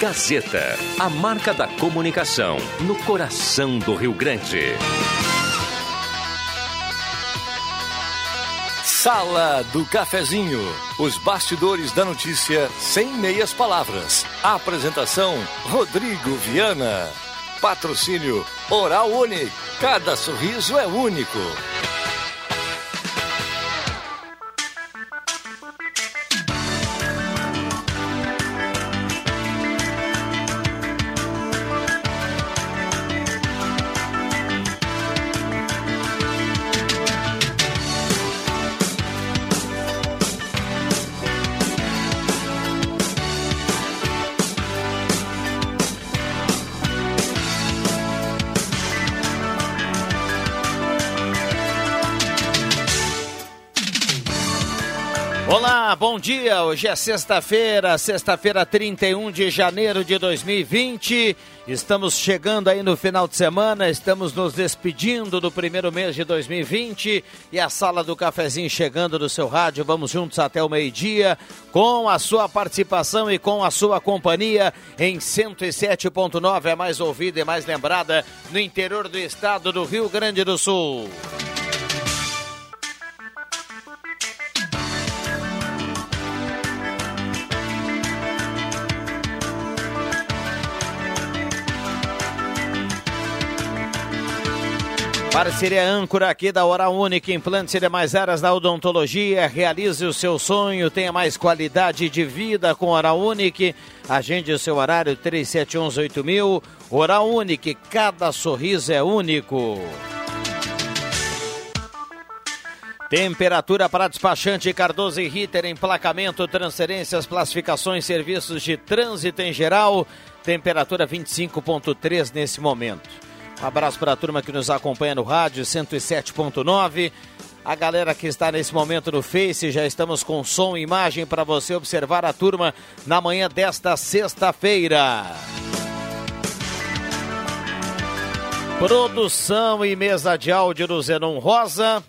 Gazeta, a marca da comunicação no coração do Rio Grande. Sala do Cafezinho. Os bastidores da notícia sem meias palavras. Apresentação: Rodrigo Viana. Patrocínio Oral Unique. Cada sorriso é único. Dia. Hoje é sexta-feira, sexta-feira, 31 de janeiro de 2020. Estamos chegando aí no final de semana, estamos nos despedindo do primeiro mês de 2020 e a sala do cafezinho chegando no seu rádio. Vamos juntos até o meio-dia com a sua participação e com a sua companhia em 107.9, é mais ouvida e mais lembrada no interior do estado do Rio Grande do Sul. Parceria âncora aqui da Hora Única, implantes e demais áreas da odontologia. Realize o seu sonho, tenha mais qualidade de vida com Hora Única. Agende o seu horário 37118000. Hora Única, cada sorriso é único. Temperatura para despachante Cardoso e Ritter, emplacamento, transferências, classificações, serviços de trânsito em geral. Temperatura 25.3 nesse momento. Abraço para a turma que nos acompanha no rádio 107.9. A galera que está nesse momento no Face, já estamos com som e imagem para você observar a turma na manhã desta sexta-feira. Produção e mesa de áudio do Zenon Rosa.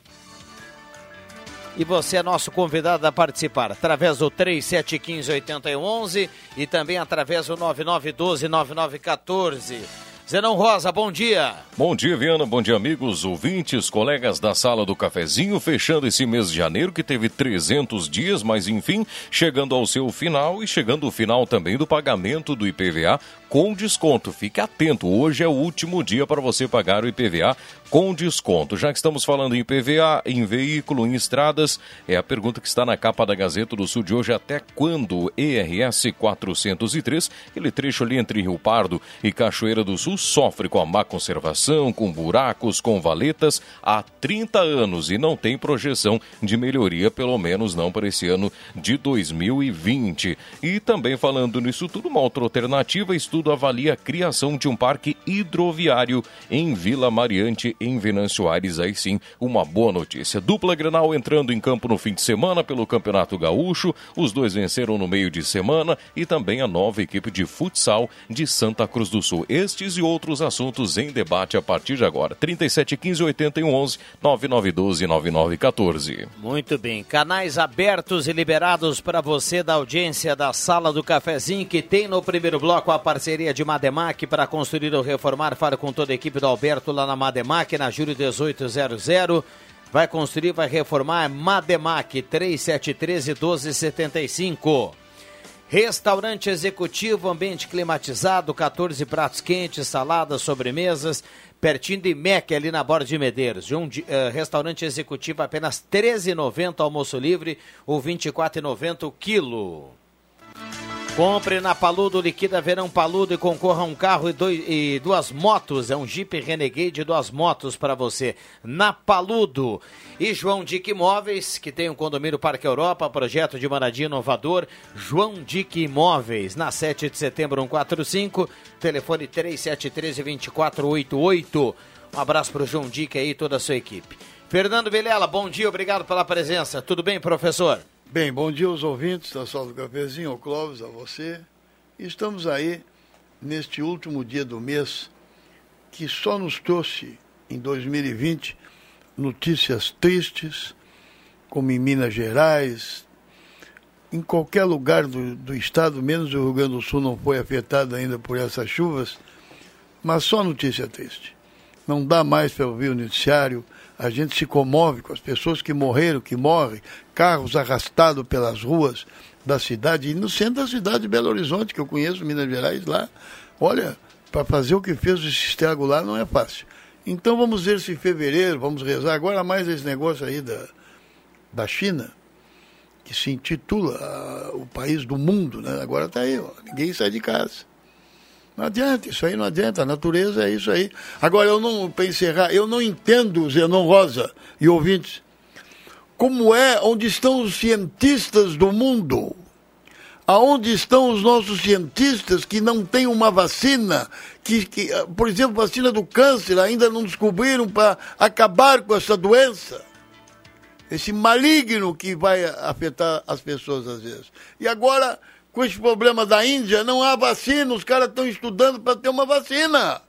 E você é nosso convidado a participar através do 3715-8111 e também através do 9912-9914. Zenão Rosa, bom dia. Bom dia, Viana. Bom dia, amigos, ouvintes, colegas da sala do cafezinho, fechando esse mês de janeiro que teve 300 dias, mas enfim, chegando ao seu final e chegando o final também do pagamento do IPVA com desconto. Fique atento, hoje é o último dia para você pagar o IPVA com desconto. Já que estamos falando em IPVA, em veículo, em estradas, é a pergunta que está na capa da Gazeta do Sul de hoje. Até quando ERS 403, aquele trecho ali entre Rio Pardo e Cachoeira do Sul, sofre com a má conservação, com buracos, com valetas há 30 anos e não tem projeção de melhoria, pelo menos não para esse ano de 2020. E também falando nisso tudo, uma outra alternativa, estudo avalia a criação de um parque hidroviário em Vila Mariante, em Venâncio Aires. Aí sim, uma boa notícia. Dupla Grenal entrando em campo no fim de semana pelo Campeonato Gaúcho. Os dois venceram no meio de semana e também a nova equipe de futsal de Santa Cruz do Sul. Estes e outros assuntos em debate a partir de agora. 37 15 81 11 9912 9914. Muito bem. Canais abertos e liberados para você da audiência da Sala do Cafezinho, que tem no primeiro bloco a parceria de Mademac para construir ou reformar. Fala com toda a equipe do Alberto lá na Mademac, na Júlio 1800. Vai construir, vai reformar. É Mademac 3713 1275. Restaurante executivo, ambiente climatizado, 14 pratos quentes, saladas, sobremesas, pertinho de Mec, ali na borda de Medeiros. Um uh, restaurante executivo apenas R$ 13,90 almoço livre ou R$ 24,90 o quilo. Compre na Paludo, liquida verão Paludo e concorra a um carro e, dois, e duas motos. É um Jeep Renegade e duas motos para você. Na Paludo. E João Dick Imóveis, que tem um condomínio Parque Europa, projeto de moradia inovador. João Dick Imóveis, na 7 de setembro 145, telefone 3713-2488. Um abraço para o João Dick aí e toda a sua equipe. Fernando Vilela, bom dia, obrigado pela presença. Tudo bem, professor? Bem, bom dia aos ouvintes da Sala do Cafezinho, ao Clóvis, a você. Estamos aí neste último dia do mês que só nos trouxe em 2020 notícias tristes, como em Minas Gerais, em qualquer lugar do, do estado, menos o Rio Grande do Sul não foi afetado ainda por essas chuvas, mas só notícia triste. Não dá mais para ouvir o noticiário, a gente se comove com as pessoas que morreram, que morrem, carros arrastados pelas ruas da cidade, e no centro da cidade de Belo Horizonte, que eu conheço, Minas Gerais, lá, olha, para fazer o que fez esse estrago lá não é fácil. Então vamos ver se em fevereiro, vamos rezar agora mais esse negócio aí da, da China, que se intitula uh, o país do mundo, né? Agora está aí, ó, ninguém sai de casa. Não adianta, isso aí não adianta, a natureza é isso aí. Agora, eu não, para encerrar, eu não entendo, Zenon Rosa e ouvintes, como é, onde estão os cientistas do mundo? Aonde estão os nossos cientistas que não têm uma vacina, que, que por exemplo, vacina do câncer, ainda não descobriram para acabar com essa doença? Esse maligno que vai afetar as pessoas às vezes. E agora com esse problema da Índia, não há vacina, os caras estão estudando para ter uma vacina.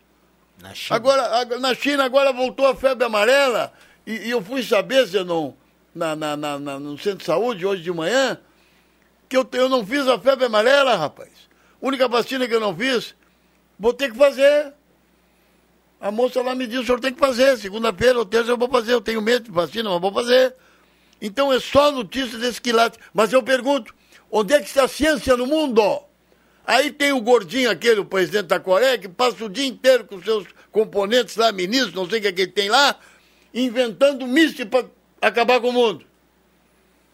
Na China. Agora, na China agora voltou a febre amarela, e, e eu fui saber, se não, na, na, na, no centro de saúde hoje de manhã, que eu, eu não fiz a febre amarela, rapaz. Única vacina que eu não fiz, vou ter que fazer. A moça lá me disse, o senhor tem que fazer. Segunda-feira ou terça eu vou fazer. Eu tenho medo de vacina, mas vou fazer. Então é só notícia desse quilate. Mas eu pergunto, Onde é que está a ciência no mundo? Aí tem o gordinho aquele, o presidente da Coreia, que passa o dia inteiro com seus componentes lá, ministros, não sei o que, é que ele tem lá, inventando míssil para acabar com o mundo.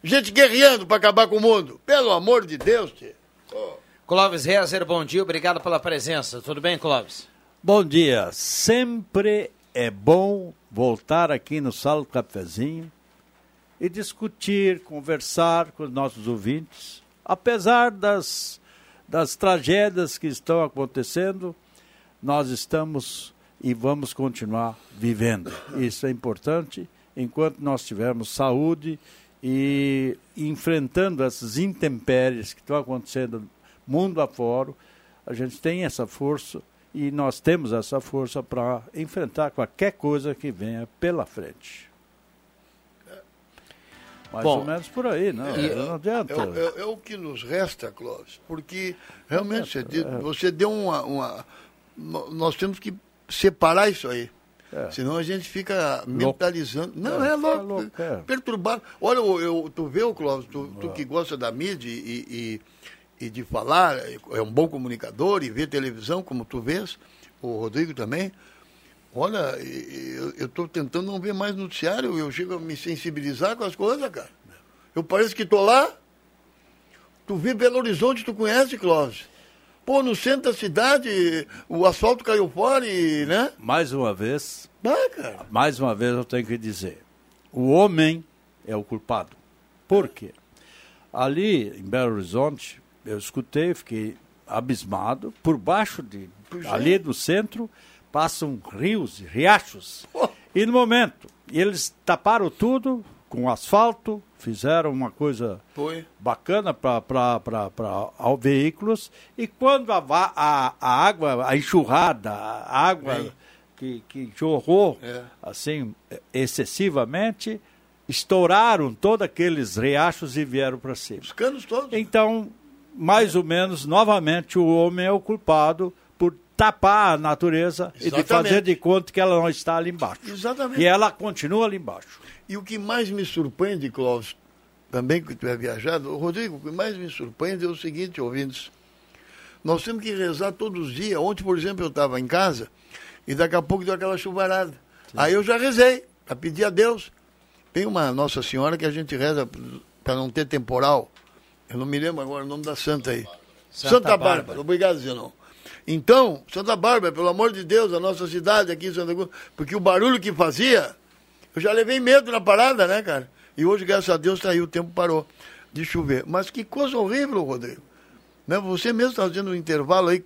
Gente guerreando para acabar com o mundo. Pelo amor de Deus, tio. Oh. Clóvis Rezer, bom dia, obrigado pela presença. Tudo bem, Clóvis? Bom dia. Sempre é bom voltar aqui no Sala do Cafezinho e discutir, conversar com os nossos ouvintes apesar das, das tragédias que estão acontecendo, nós estamos e vamos continuar vivendo. Isso é importante enquanto nós tivermos saúde e enfrentando essas intempéries que estão acontecendo mundo afora, a gente tem essa força e nós temos essa força para enfrentar qualquer coisa que venha pela frente. Mais Bom, ou menos por aí, não, é, não adianta. É, é, é, o que nos resta, Clóvis, porque realmente você, deu, é. você deu uma, uma, Nós temos que separar isso aí. É. Senão a gente fica mentalizando. Não, é, é louco. louco é. Perturbado. Olha, eu, eu, tu vê, Clóvis, tu, tu, que gosta da mídia e, e, e, de falar, é um bom comunicador e vê televisão, como tu vês, o Rodrigo também. Olha, eu estou tentando não ver mais noticiário, eu chego a me sensibilizar com as coisas, cara. Eu pareço que estou lá. Tu vê Belo Horizonte, tu conhece, Clóvis? Pô, no centro da cidade, o asfalto caiu fora e, né? Mais uma vez, ah, cara. mais uma vez eu tenho que dizer, o homem é o culpado. Por quê? Ali em Belo Horizonte, eu escutei, fiquei abismado, por baixo de, Puxa. ali do centro, passam rios, riachos. Oh. E no momento, eles taparam tudo com asfalto, fizeram uma coisa Foi. bacana para veículos. E quando a, a, a, água, a enxurrada, a água que, que jorrou é. assim excessivamente, estouraram todos aqueles riachos e vieram para cima. Os canos todos. Então, mais é. ou menos, novamente, o homem é o culpado tapar a natureza Exatamente. e de fazer de conta que ela não está ali embaixo. Exatamente. E ela continua ali embaixo. E o que mais me surpreende, Clóvis, também que tu é viajado, Rodrigo, o que mais me surpreende é o seguinte, ouvintes. Nós temos que rezar todos os dias. Ontem, por exemplo, eu estava em casa e daqui a pouco deu aquela chuvarada. Sim. Aí eu já rezei, para pedir a Deus. Tem uma Nossa Senhora que a gente reza para não ter temporal. Eu não me lembro agora o nome da santa aí. Santa, Santa Bárbara. Bárbara. Obrigado, Zenão. Então, Santa Bárbara, pelo amor de Deus, a nossa cidade aqui em Santa Cruz, porque o barulho que fazia, eu já levei medo na parada, né, cara? E hoje, graças a Deus, tá aí, o tempo parou de chover. Mas que coisa horrível, Rodrigo. Né? Você mesmo está fazendo um intervalo aí,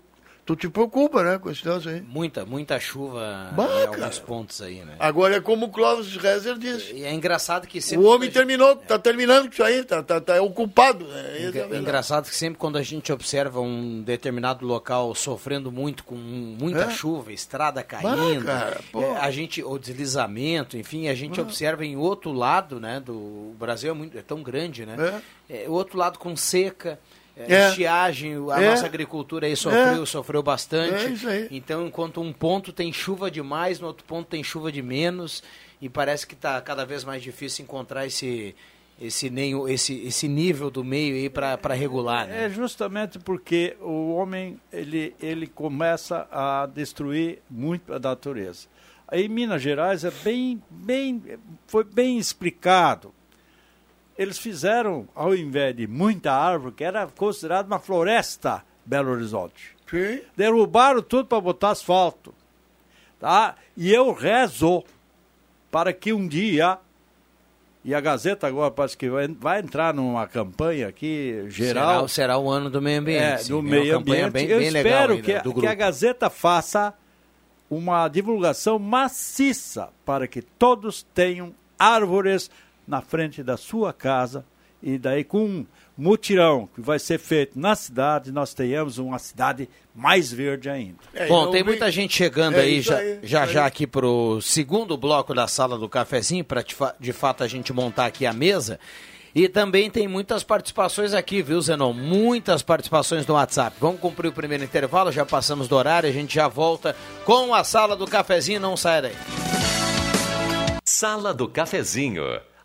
Tu te preocupa, né, com esse negócio aí. Muita, muita chuva Bah, em alguns pontos aí, né? Agora é como o Clóvis Rezer disse. E é engraçado que O sempre. homem terminou, tá terminando com isso aí, tá, tá, tá ocupado. É, essa é É engraçado que sempre quando a gente observa um determinado local sofrendo muito com muita É? chuva, estrada caindo, pô. é, a gente o deslizamento, enfim, a gente observa em outro lado, né, do o Brasil é muito é tão grande, né? É, o outro lado com seca, é, É. estiagem, a É. nossa agricultura aí sofreu, É. sofreu bastante. É isso aí. Então, enquanto um ponto tem chuva demais, no outro ponto tem chuva de menos, e parece que está cada vez mais difícil encontrar esse esse nem esse esse nível do meio aí para regular, né? É justamente porque o homem ele, ele começa a destruir muito a natureza. Aí em Minas Gerais é bem, bem, foi bem explicado. Eles fizeram, ao invés de muita árvore, que era considerado uma floresta, Belo Horizonte. Sim. Derrubaram tudo para botar asfalto. Tá? E eu rezo para que um dia, e a Gazeta agora parece que vai, vai entrar numa campanha aqui geral. Será, será o ano do meio ambiente. É, sim, do é uma meio campanha ambiente. Bem, Eu bem legal espero aí, que, né, a- que a. Gazeta faça uma divulgação maciça para que todos tenham árvores na frente da sua casa e daí com um mutirão que vai ser feito na cidade, nós tenhamos uma cidade mais verde ainda. É, Bom, tem vi- muita gente chegando É aí já aí, já, isso já aí. aqui pro segundo bloco da sala do cafezinho para de fato a gente montar aqui a mesa. E também tem muitas participações aqui, viu, Zenon? Muitas participações no WhatsApp. Vamos cumprir o primeiro intervalo, já passamos do horário, a gente já volta com a sala do cafezinho, não sai daí. Sala do Cafezinho.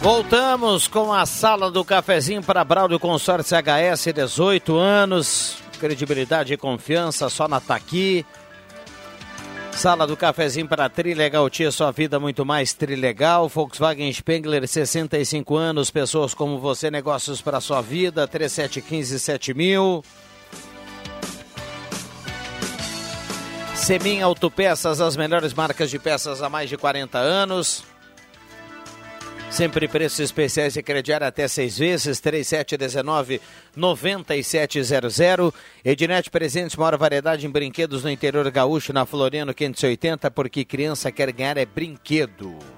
Voltamos com a sala do cafezinho para Braulio Consórcio HS, 18 anos, credibilidade e confiança só na Taqui. Sala do cafezinho para Trilegal Tia, sua vida muito mais Trilegal. Volkswagen Spengler, 65 anos, pessoas como você, negócios para sua vida, 3715 7000. Semin Autopeças, as melhores marcas de peças há mais de 40 anos. Sempre preços especiais e crediário até seis vezes, 3719-9700. Ednet Presentes, maior variedade em brinquedos no interior gaúcho, na Floriano 580, porque criança quer ganhar é brinquedo.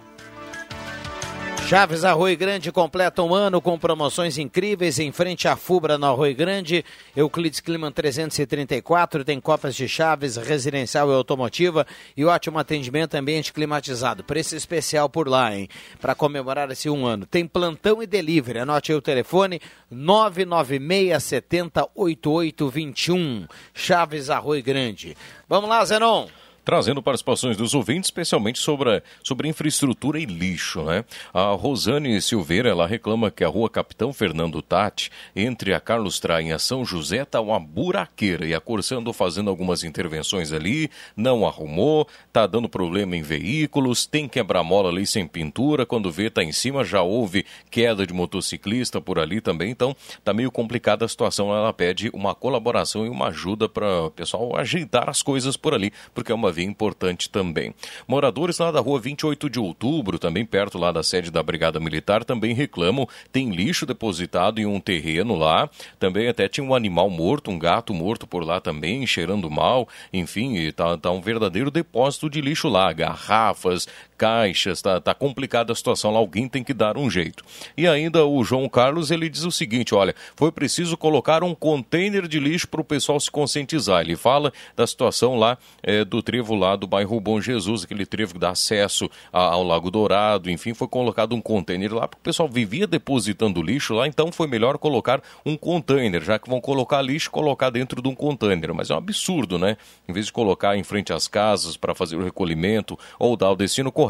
Chaves Arroio Grande completa um ano com promoções incríveis em frente à Fubra no Arroio Grande. Euclides Climan 334 tem copas de chaves residencial e automotiva e ótimo atendimento ambiente climatizado. Preço especial por lá, hein? Para comemorar esse um ano. Tem plantão e delivery. Anote aí o telefone 996 70 8821. Chaves Arroio Grande. Vamos lá, Zenon. Trazendo participações dos ouvintes, especialmente sobre, sobre infraestrutura e lixo. Né? A Rosane Silveira ela reclama que a rua Capitão Fernando Tati, entre a Carlos Traem e a São José, está uma buraqueira. E a Corsã andou fazendo algumas intervenções ali, não arrumou, tá dando problema em veículos, tem quebra-mola ali sem pintura, quando vê tá em cima, já houve queda de motociclista por ali também, então tá meio complicada a situação. Ela pede uma colaboração e uma ajuda para o pessoal ajeitar as coisas por ali, porque é uma via importante também. Moradores lá da rua 28 de outubro, também perto lá da sede da Brigada Militar, também reclamam, tem lixo depositado em um terreno lá, também até tinha um animal morto, um gato morto por lá também, cheirando mal, enfim, e tá, tá um verdadeiro depósito de lixo lá, garrafas, caixas, tá, tá complicada a situação lá, alguém tem que dar um jeito. E ainda o João Carlos, ele diz o seguinte, olha, foi preciso colocar um container de lixo para o pessoal se conscientizar. Ele fala da situação lá eh, do trevo lá do bairro Bom Jesus, aquele trevo que dá acesso a- ao Lago Dourado, enfim, foi colocado um container lá, porque o pessoal vivia depositando lixo lá, então foi melhor colocar um container, já que vão colocar lixo, colocar dentro de um container. Mas é um absurdo, né? Em vez de colocar em frente às casas para fazer o recolhimento ou dar o destino correto,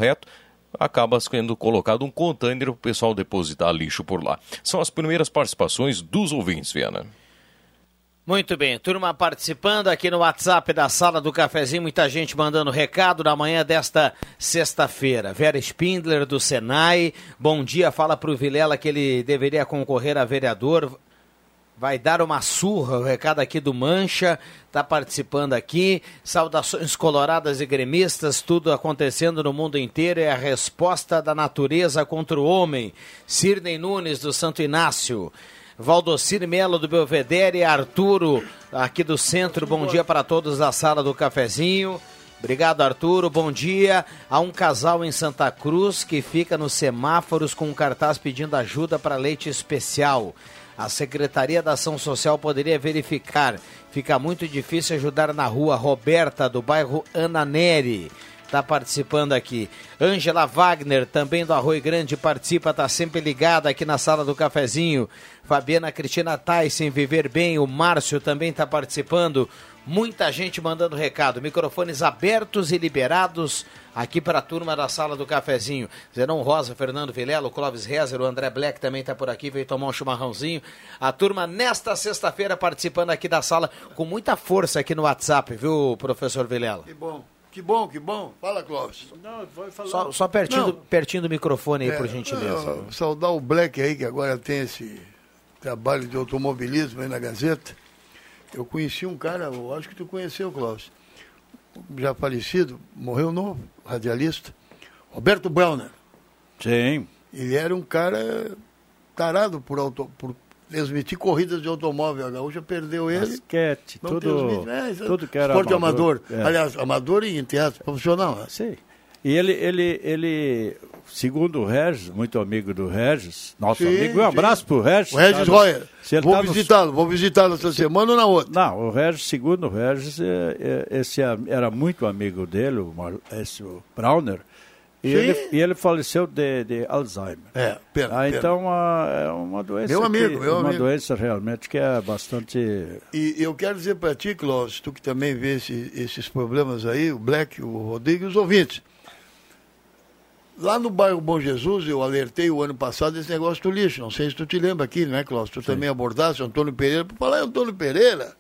acaba sendo colocado um container para o pessoal depositar lixo por lá. São as primeiras participações dos ouvintes, Viana. Muito bem, turma participando aqui no WhatsApp da sala do cafezinho, muita gente mandando recado na manhã desta sexta-feira. Vera Spindler do Senai, bom dia, fala para o Vilela que ele deveria concorrer a vereador. Vai dar uma surra, o recado aqui do Mancha, está participando aqui. Saudações coloradas e gremistas, tudo acontecendo no mundo inteiro. É a resposta da natureza contra o homem. Sirnei Nunes do Santo Inácio. Valdocir Melo do Belvedere, Arturo aqui do centro, bom dia para todos da sala do cafezinho. Obrigado, Arturo. Bom dia. Há um casal em Santa Cruz que fica nos semáforos com um cartaz pedindo ajuda para leite especial. A Secretaria da Ação Social poderia verificar. Fica muito difícil ajudar na rua Roberta, do bairro Ana Neri está participando aqui. Ângela Wagner, também do Arroio Grande, participa, está sempre ligada aqui na sala do cafezinho. Fabiana Cristina Tyson, Viver Bem, o Márcio também está participando. Muita gente mandando recado. Microfones abertos e liberados aqui para a turma da sala do cafezinho. Zenon Rosa, Fernando Vilela, o Clóvis Rezer, o André Black também está por aqui, veio tomar um chimarrãozinho. A turma nesta sexta-feira participando aqui da sala com muita força aqui no WhatsApp, viu, professor Vilela? Que bom. Que bom, que bom. Fala, Clóvis. Não, vai falar. Só, só pertinho, do, pertinho do microfone aí, é, por gentileza. Uh, saudar o Black aí, que agora tem esse trabalho de automobilismo aí na Gazeta. Eu conheci um cara, eu acho que tu conheceu, Clóvis. Já falecido, morreu novo, radialista. Roberto Brauner. Sim. Ele era um cara tarado por, auto, por transmitir corridas de automóvel. A Gaúcha perdeu ele. Basquete, tudo, é, tudo que era esporte amador. amador. É. Aliás, amador e teatro profissional. Né? Sim. E ele, ele, ele, segundo o Regis, muito amigo do Regis, nosso sim, amigo, um abraço para o Regis. O Regis tá Royer. Vou tá visitá-lo, vou visitá-lo essa semana ou na outra. Não, o Regis, segundo o Regis, é, é, esse era muito amigo dele, o, esse, o Browner, e ele, e ele, faleceu de, de Alzheimer. É, pena, ah, Então é uma doença. Meu amigo, que, meu uma amigo. doença realmente que é bastante. E eu quero dizer para ti, Clóvis, tu que também vê esse, esses problemas aí, o Black, o Rodrigo e os ouvintes. Lá no bairro Bom Jesus, eu alertei o ano passado esse negócio do lixo. Não sei se tu te lembra aqui, né, Clóvis? Tu Sim. também abordaste Antônio Pereira. Para falar em Antônio Pereira,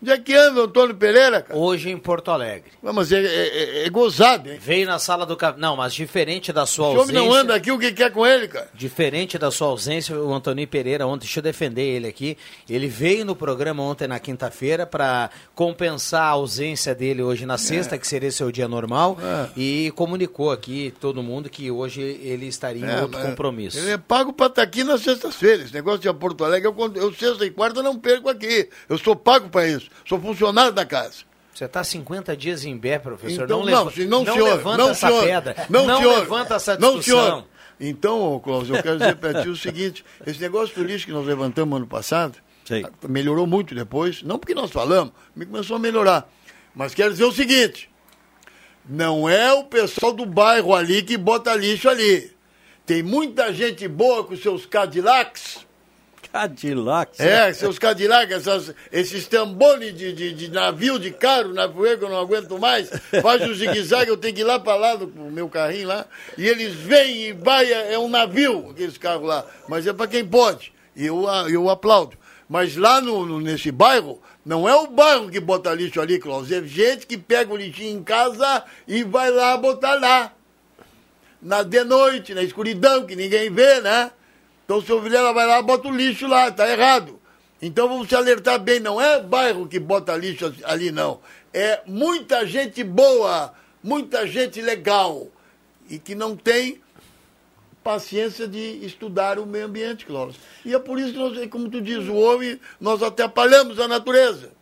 Onde é que anda o Antônio Pereira, cara? Hoje em Porto Alegre. Não, mas é, é, é, é gozado, hein? Veio na sala do. Não, mas diferente da sua ausência. O homem não anda aqui, o que quer com ele, cara? Diferente da sua ausência, o Antônio Pereira, ontem, deixa eu defender ele aqui. Ele veio no programa ontem na quinta-feira para compensar a ausência dele hoje na sexta, é. que seria seu dia normal, é. e comunicou aqui todo mundo que hoje ele estaria em é, outro compromisso. Ele é pago para estar tá aqui nas sextas-feiras. Esse negócio de Porto Alegre, eu, eu sexta e quarta não perco aqui. Eu sou pago para isso. Sou funcionário da casa. Você está 50 dias em Bé, professor. Então, não, não, leva, não, não senhor, levanta não, essa senhor, pedra. Não, não senhor, levanta essa discussão. Não. Então, Cláudio, eu quero dizer para ti o seguinte: esse negócio político que nós levantamos ano passado Sei. melhorou muito depois. Não porque nós falamos, começou a melhorar. Mas quero dizer o seguinte: não é o pessoal do bairro ali que bota lixo ali. Tem muita gente boa com seus Cadillacs Cadillac. É, seus Cadillac, essas, esses tambones de, de, de, navio de caro na que eu não aguento mais. Faz o zigue-zague, eu tenho que ir lá para lá com o meu carrinho lá. E eles vêm e vai, é, é um navio, aqueles carros lá. Mas é para quem pode. E eu, eu aplaudo. Mas lá no, no, nesse bairro, não é o bairro que bota lixo ali, Cláudio. É gente que pega o lixinho em casa e vai lá botar lá. Na, de noite, na escuridão, que ninguém vê, né? Então o seu Vilela vai lá bota o lixo lá, tá errado. Então vamos se alertar bem, não é bairro que bota lixo ali, não. É muita gente boa, muita gente legal e que não tem paciência de estudar o meio ambiente, Clóvis. E é por isso que, nós, como tu diz, o homem, nós atrapalhamos a natureza.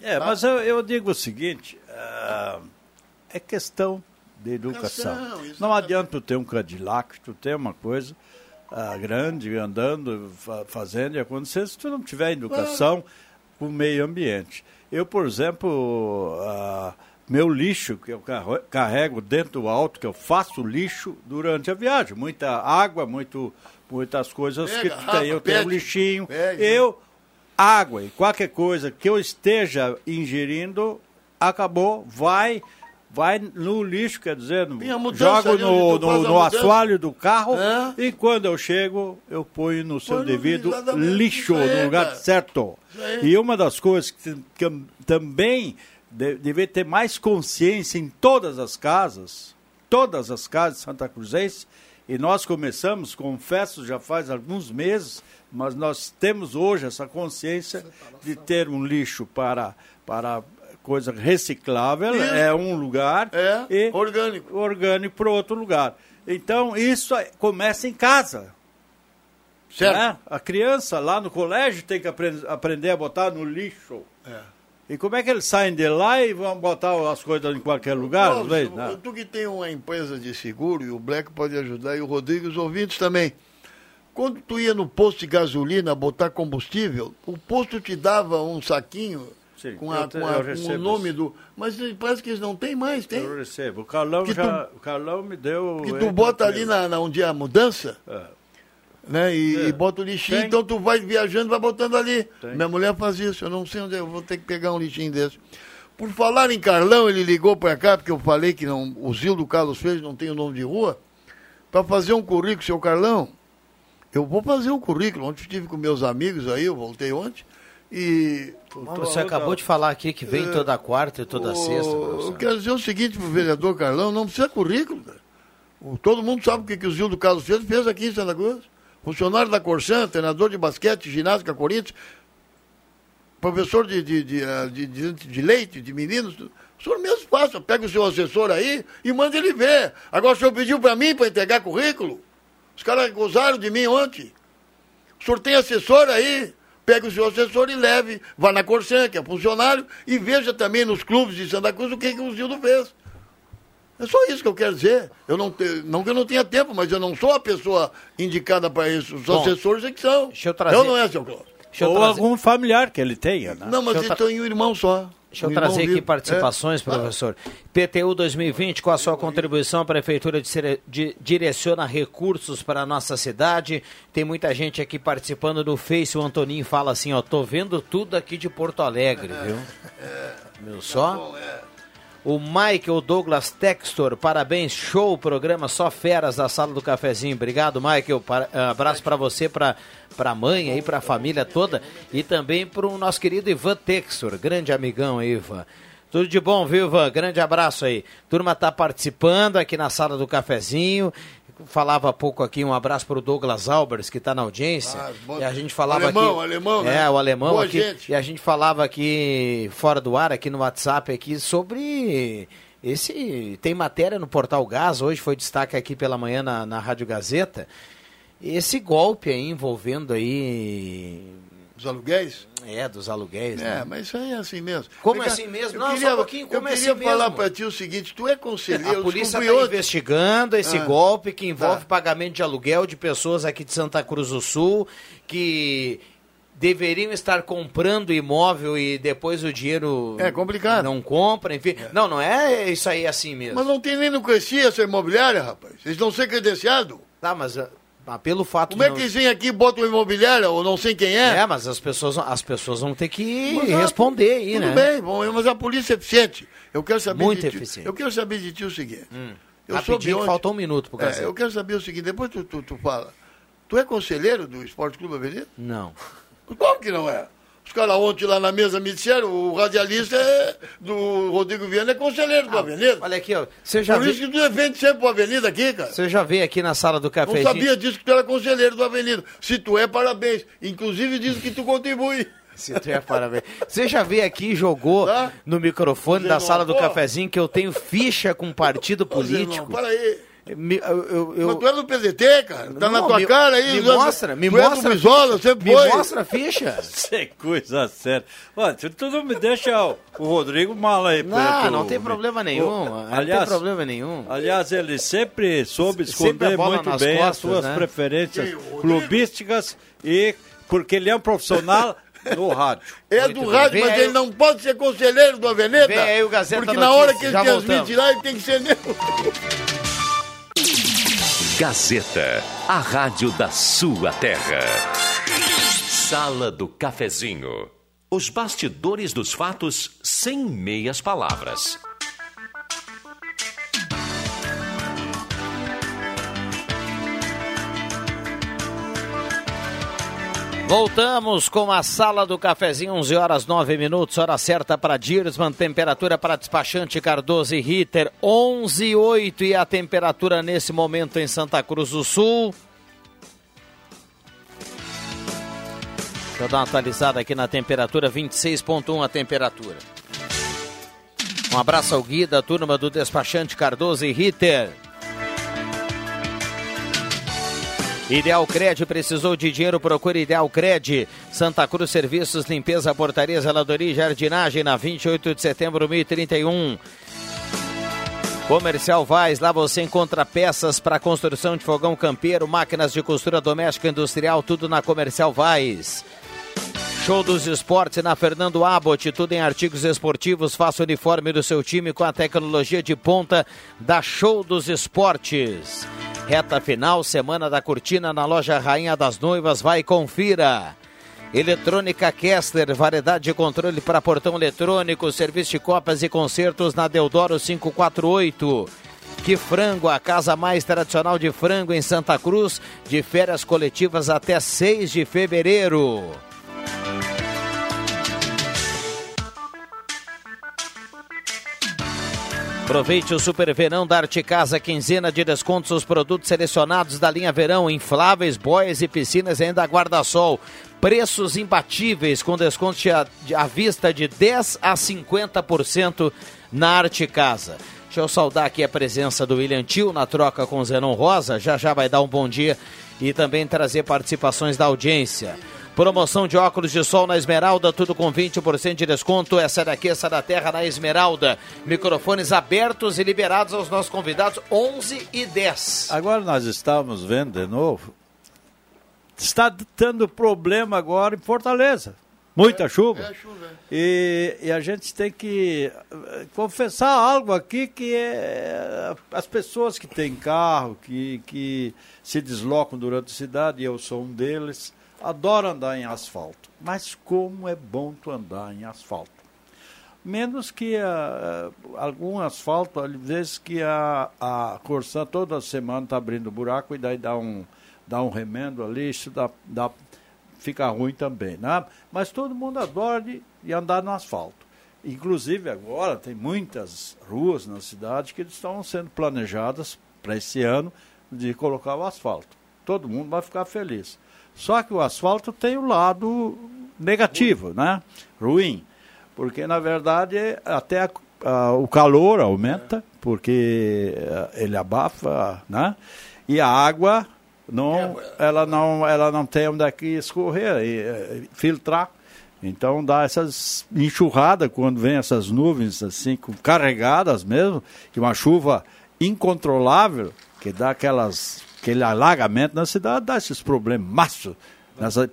É, tá? mas eu, eu, digo o seguinte, uh, é questão de educação. Não adianta tu ter um Cadillac, tu ter uma coisa ah, grande, andando, fa fazendo e acontecendo, se tu não tiver educação com o meio ambiente. Eu, por exemplo, ah, meu lixo que eu carrego dentro do auto, que eu faço lixo durante a viagem. Muita água, muito, muitas coisas Pega, que tu tem. Eu tenho um lixinho. Eu, água e qualquer coisa que eu esteja ingerindo, acabou, vai vai no lixo, quer dizer, mudança jogo no, no, no assoalho do carro É. e quando eu chego, eu ponho no seu Põe devido lixo, no lugar cara. certo. E uma das coisas que, que também de, deve ter mais consciência em todas as casas, todas as casas de Santa Cruzense, e nós começamos, confesso, já faz alguns meses, mas nós temos hoje essa consciência de ter um lixo para, para coisa reciclável, Isso. é um lugar, É, e orgânico. orgânico para outro lugar. Então, isso começa em casa. Certo? né? A criança lá no colégio tem que apren- aprender a botar no lixo. É. E como é que eles saem de lá e vão botar as coisas em qualquer lugar? Não sei, tu- né? tu que tem uma empresa de seguro e o Black pode ajudar e o Rodrigo os ouvintes também. Quando tu ia no posto de gasolina botar combustível, o posto te dava um saquinho Sim, com, a- eu com a- com o nome isso. do. Mas parece que eles não têm mais, tem? Eu recebo. O Carlão, Que já, o Carlão me deu... Que tu bota ali na, na onde é a mudança, É. né? E, É. e bota o lixinho, Tem. então tu vai viajando, vai botando ali. Tem. Minha mulher faz isso, eu não sei onde é, eu vou ter que pegar um lixinho desse. Por falar em Carlão, ele ligou para cá, porque eu falei que não, o Zildo Carlos fez, não tem o nome de rua, para fazer um currículo, seu Carlão. Eu vou fazer um currículo. Ontem estive com meus amigos aí, eu voltei ontem. E. Você acabou de falar aqui que vem toda quarta e toda Ô, sexta. Eu professor. quero dizer o seguinte pro vereador Carlão, não precisa currículo, cara. O- Todo mundo sabe o que, que o Zildo Carlos fez, fez aqui em Santa Cruz. Funcionário da Corsan, treinador de basquete, ginástica Corinthians, professor de, de, de, ah, de, de- leite, de meninos. tudo. O senhor mesmo faça, pega o seu assessor aí e manda ele ver. Agora o senhor pediu para mim para entregar currículo. Os caras gozaram de mim ontem. O senhor tem assessor aí? Pega o seu assessor e leve, vá na Corsan, que é funcionário, e veja também nos clubes de Santa Cruz o que, que o Zildo fez. É só isso que eu quero dizer. Eu não, te, não que eu não tenha tempo, mas eu não sou a pessoa indicada para isso. Os Bom, assessores é que são. deixa eu trazer- Eu não é, seu Cláudio. Ou trazer- algum familiar que ele tenha, né? Não, mas eu tra- têm um irmão só. Deixa eu trazer aqui vivo. participações, É. professor. PTU 2020, com a sua contribuição, a Prefeitura direciona recursos para a nossa cidade. Tem muita gente aqui participando no Face. O Antoninho fala assim, ó, tô vendo tudo aqui de Porto Alegre, viu? Viu só? O Michael Douglas Textor, parabéns, show o programa Só Feras da Sala do Cafezinho. Obrigado, Michael. Para- abraço para você, para a mãe aí, para a família toda e também para o nosso querido Ivan Textor, grande amigão Ivan. Tudo de bom, viu, Ivan? Grande abraço aí. Turma tá participando aqui na Sala do Cafezinho. Falava há pouco aqui, um abraço para o Douglas Albers, que está na audiência. Ah, bom. e a gente falava Alemão, aqui. alemão, né? É, o alemão Boa aqui. gente. E a gente falava aqui fora do ar, aqui no WhatsApp, aqui sobre esse. Tem matéria no Portal Gás, hoje foi destaque aqui pela manhã na, na Rádio Gazeta. Esse golpe aí envolvendo aí. Os aluguéis? É, dos aluguéis, É, né? mas isso aí é assim mesmo. Como é cá, assim mesmo? Eu Não, só queria, um pouquinho, como eu é queria assim falar para ti o seguinte, tu é conselheiro, A polícia está investigando esse Ah. golpe que envolve Tá. pagamento de aluguel de pessoas aqui de Santa Cruz do Sul que deveriam estar comprando imóvel e depois o dinheiro É complicado. não compra, enfim. Não, não é isso aí assim mesmo. Mas não tem nem no Crescia essa imobiliária, rapaz. Eles não ser credenciados. Tá, mas, ah, pelo fato Como é de que não... eles vêm aqui e botam uma imobiliária, ou não sei quem é? É, mas as pessoas, as pessoas vão ter que Mas, ah, responder aí, Tudo né? bem, bom, mas a polícia é eficiente. Eu quero saber Muito de ti- eficiente. Eu quero saber de ti o seguinte. Eu soube Rapidinho, que ontem- faltou um minuto pro É, eu quero saber o seguinte, depois tu, tu, tu fala. Tu é conselheiro do Esporte Clube Avenida? Não. Como que não é? Os caras ontem lá na mesa me disseram, o radialista é do Rodrigo Viana é conselheiro do Avenida. Olha aqui, ó. Você já, Por isso vi... que tu defende sempre o Avenida aqui, cara. você já veio aqui na sala do Não cafezinho. sabia disso que tu era conselheiro do Avenida. Se tu é, parabéns. Inclusive diz que tu contribui. Se tu é, parabéns. Você já veio aqui e jogou Tá? no microfone da não- sala do Pô. cafezinho que eu tenho ficha com partido político? Não, para aí. Me- eu, eu- Mas tu é do PDT, cara. Tá na Não, tua me- cara aí. Me é- mostra, me tu é do mostra. a Brizola, ficha. sempre me foi. mostra a ficha. Sem coisa séria. Olha, tu, tu não me deixa o, o Rodrigo mal aí. Não, não tem problema nenhum. O- não aliás, tem problema nenhum. Aliás, ele sempre soube Sempre esconder bola muito bem as costas, suas né? preferências clubísticas e porque ele é um profissional do rádio. É Muito do bem. rádio, mas ele não pode ser conselheiro do Avenida. Vem aí o Gazeta Porque na hora que ele transmite lá, ele tem que ser neutro. Gazeta, a rádio da sua terra. Sala do Cafezinho. Os bastidores dos fatos sem meias palavras. Voltamos com a sala do cafezinho, 11 horas 9 minutos, hora certa para Dirsman, temperatura para despachante Cardoso e Ritter, 11 e 8 e a temperatura nesse momento em Santa Cruz do Sul. Deixa eu dar uma atualizada aqui na temperatura, 26.1 a temperatura. Um abraço ao Guida, turma do despachante Cardoso e Ritter. Ideal Cred precisou de dinheiro, procure Ideal Cred. Santa Cruz Serviços, Limpeza, Portaria, Zeladoria e Jardinagem na 28 de setembro, 1031. Comercial Vaz, lá você encontra peças para construção de fogão campeiro, máquinas de costura doméstica e industrial, tudo na Comercial Vaz. Show dos Esportes na Fernando Abbott, tudo em artigos esportivos. Faça o uniforme do seu time com a tecnologia de ponta da Show dos Esportes. Reta final, semana da cortina na loja Rainha das Noivas. Vai confira. Eletrônica Kessler, variedade de controle para portão eletrônico, serviço de copas e concertos na Deodoro 548. Que Frango, a casa mais tradicional de frango em Santa Cruz, de férias coletivas até 6 de fevereiro. Aproveite o Super Verão da Arte Casa, quinzena de descontos os produtos selecionados da linha Verão, infláveis, boias e piscinas ainda guarda-sol. Preços imbatíveis com desconto à vista de 10 a 50% na Arte Casa. Deixa eu saudar aqui a presença do William Tio na troca com o Zenon Rosa. Já já vai dar um bom dia e também trazer participações da audiência. Promoção de óculos de sol na Esmeralda, tudo com 20% de desconto. Essa daqui, essa da terra na Esmeralda. Microfones abertos e liberados aos nossos convidados, 11 e 10. Agora nós estamos vendo de novo. Está tendo problema agora em Fortaleza. Muita é, chuva. É chuva. E, e, a gente tem que eh, confessar algo aqui que é as pessoas que têm carro, que, que se deslocam durante a cidade, e eu sou um deles, adoro andar em asfalto, mas como é bom tu andar em asfalto. Menos que uh, algum asfalto, às vezes que a, a Corsã toda semana está abrindo buraco e daí dá um, dá um remendo ali, isso dá, dá, fica ruim também. Né? Mas todo mundo adora de, de andar no asfalto. Inclusive agora tem muitas ruas na cidade que estão sendo planejadas para esse ano de colocar o asfalto. Todo mundo vai ficar feliz. Só que o asfalto tem o lado negativo, né? Ruim. Porque, na verdade, até a, a, o calor aumenta, porque eh, ele abafa, né? E a água, não, ela, não, ela não tem onde aqui escorrer, e, eh, filtrar. Então dá essas enxurradas quando vem essas nuvens assim, carregadas mesmo, que uma chuva incontrolável, que dá aquelas aquele alagamento na cidade dá esses problemas,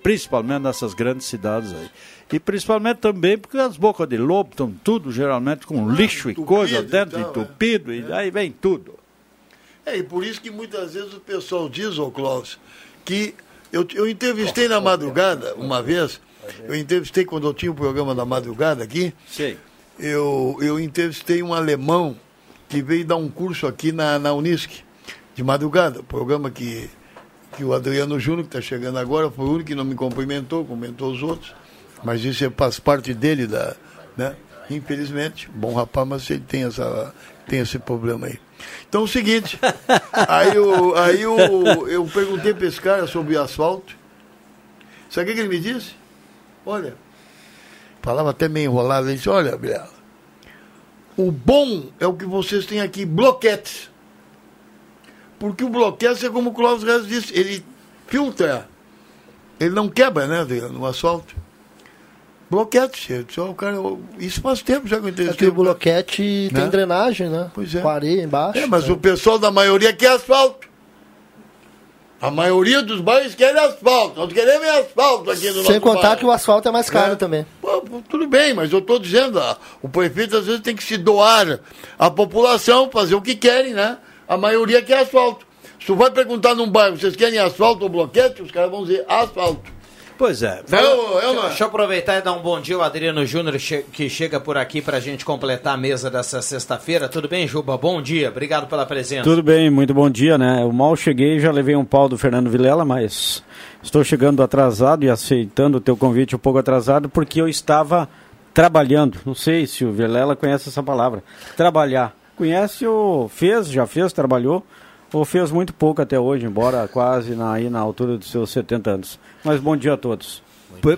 principalmente nessas grandes cidades aí. E principalmente também porque as bocas de lobo estão tudo geralmente com lixo e coisa dentro, então, entupido, é. e aí vem tudo. É, e por isso que muitas vezes o pessoal diz, ô Clóvis, que eu, eu entrevistei na madrugada, uma vez, eu entrevistei quando eu tinha o programa da madrugada aqui, Sim. Eu, eu entrevistei um alemão que veio dar um curso aqui na, na Unisc de madrugada. Programa que, que o Adriano Júnior, que está chegando agora, foi o único que não me cumprimentou, comentou os outros. Mas isso é, faz parte dele, da, né? Infelizmente, bom rapaz, mas ele tem, essa, tem esse problema aí. Então é o seguinte, aí, eu, aí eu, eu perguntei para esse cara sobre asfalto. Sabe o que ele me disse? Olha, falava até meio enrolado, ele disse, olha, Biela, o bom é o que vocês têm aqui, bloquetes. Porque o bloqueio é como o Clóvis Reis disse, ele filtra. Ele não quebra, né, no asfalto. Bloquete, só o cara, isso faz tempo já que eu entendi. É que o bloquete né? tem drenagem, né? Pois é. Com areia embaixo. É, mas né? o pessoal da maioria quer asfalto. A maioria dos bairros querem asfalto. Nós queremos asfalto aqui no Sem contar bairro. que o asfalto é mais caro é. também. Pô, tudo bem, mas eu estou dizendo, o prefeito às vezes tem que se doar à população, fazer o que querem, né? A maioria quer asfalto. Se tu vai perguntar num bairro, vocês querem asfalto ou bloquete? Os caras vão dizer asfalto. Pois é. Eu, eu, Deixa, eu aproveitar e dar um bom dia ao Adriano Júnior, che- que chega por aqui para a gente completar a mesa dessa sexta-feira. Tudo bem, Juba? Bom dia, obrigado pela presença. Tudo bem, muito bom dia, né? Eu mal cheguei, já levei um pau do Fernando Vilela, mas estou chegando atrasado e aceitando o teu convite um pouco atrasado porque eu estava trabalhando. Não sei se o Vilela conhece essa palavra. Trabalhar. Conhece ou fez, já fez, trabalhou, ou fez muito pouco até hoje, embora quase na, aí na altura dos seus 70 anos. Mas bom dia a todos.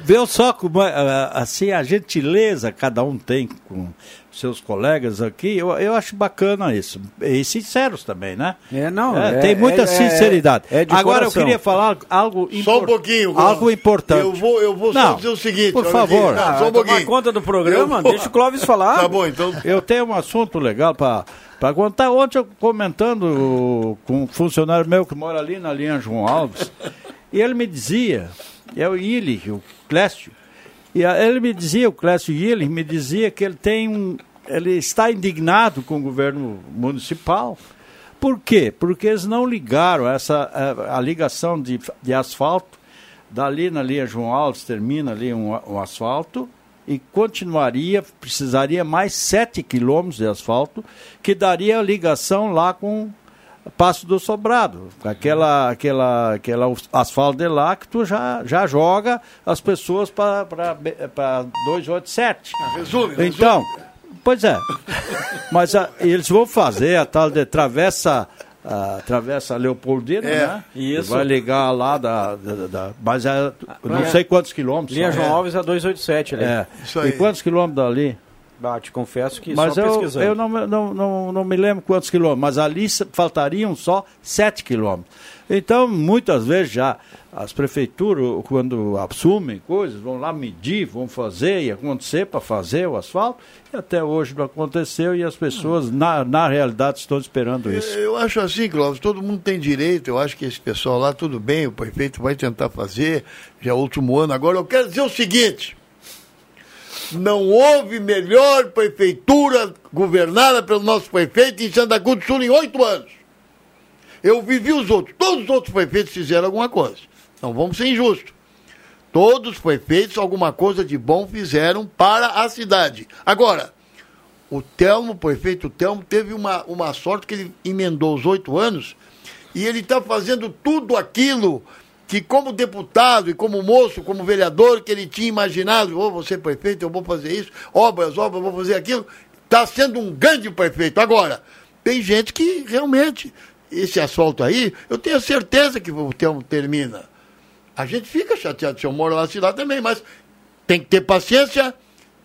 Vê só como é, assim a gentileza cada um tem com seus colegas aqui, eu, eu acho bacana isso. E sinceros também, né? É, não, É, é- tem muita é- sinceridade. é Agora coração. eu queria falar algo Só um pouquinho. Clóvis. Algo importante. Eu vou, eu vou só Não, dizer o seguinte. por favor. Não, Ah, só um tomar pouquinho. conta do programa, Eu deixa o Clóvis falar. Tá bom, então. Eu tenho um assunto legal para contar. Ontem eu comentando com um funcionário meu que mora ali na linha João Alves, e ele me dizia, é o Ili, o Clécio, e ele me dizia, o Clécio Ili, me dizia que ele tem um. Ele está indignado com o governo municipal. Por quê? Porque eles não ligaram essa, a, a ligação de, de asfalto dali na linha João Alves termina ali um, um asfalto e continuaria, precisaria mais 7 quilômetros de asfalto, que daria a ligação lá com Passo do Sobrado. Aquela, aquela, aquela asfalto de lá que tu já, já joga as pessoas para 287. Resume, resume. Então, pois é. Mas a- eles vão fazer a tal de travessa. A travessa Leopoldina, É, né? isso. Vai ligar lá da. da, da- mas é, não sei quantos quilômetros. Linha. João Alves a 287 ali. É. Isso aí. E quantos quilômetros dali? Ah, te confesso que mas só eu, pesquisando. eu não, me- não, não, não me lembro quantos quilômetros, mas ali faltariam só 7 quilômetros. Então, muitas vezes já as prefeituras, quando assumem coisas, vão lá medir, vão fazer e acontecer para fazer o asfalto, e até hoje não aconteceu e as pessoas, na, na realidade, estão esperando isso. Eu acho assim, Clóvis, todo mundo tem direito. Eu acho que esse pessoal lá, tudo bem, o prefeito vai tentar fazer, já é o último ano. Agora, eu quero dizer o seguinte: não houve melhor prefeitura governada pelo nosso prefeito em Santa Cruz do Sul em oito anos. Eu vivi os outros. Todos os outros prefeitos fizeram alguma coisa. Não vamos ser injustos. Todos os prefeitos alguma coisa de bom fizeram para a cidade. Agora, o Telmo, o prefeito Telmo, teve uma, uma sorte que ele emendou os oito anos e ele está fazendo tudo aquilo que, como deputado e como moço, como vereador, que ele tinha imaginado, oh, vou ser prefeito, eu vou fazer isso, obras, obras, vou fazer aquilo. Está sendo um grande prefeito. Agora, tem gente que realmente, esse asfalto aí, eu tenho certeza que o Telmo termina. A gente fica chateado se eu moro se lá também, mas tem que ter paciência.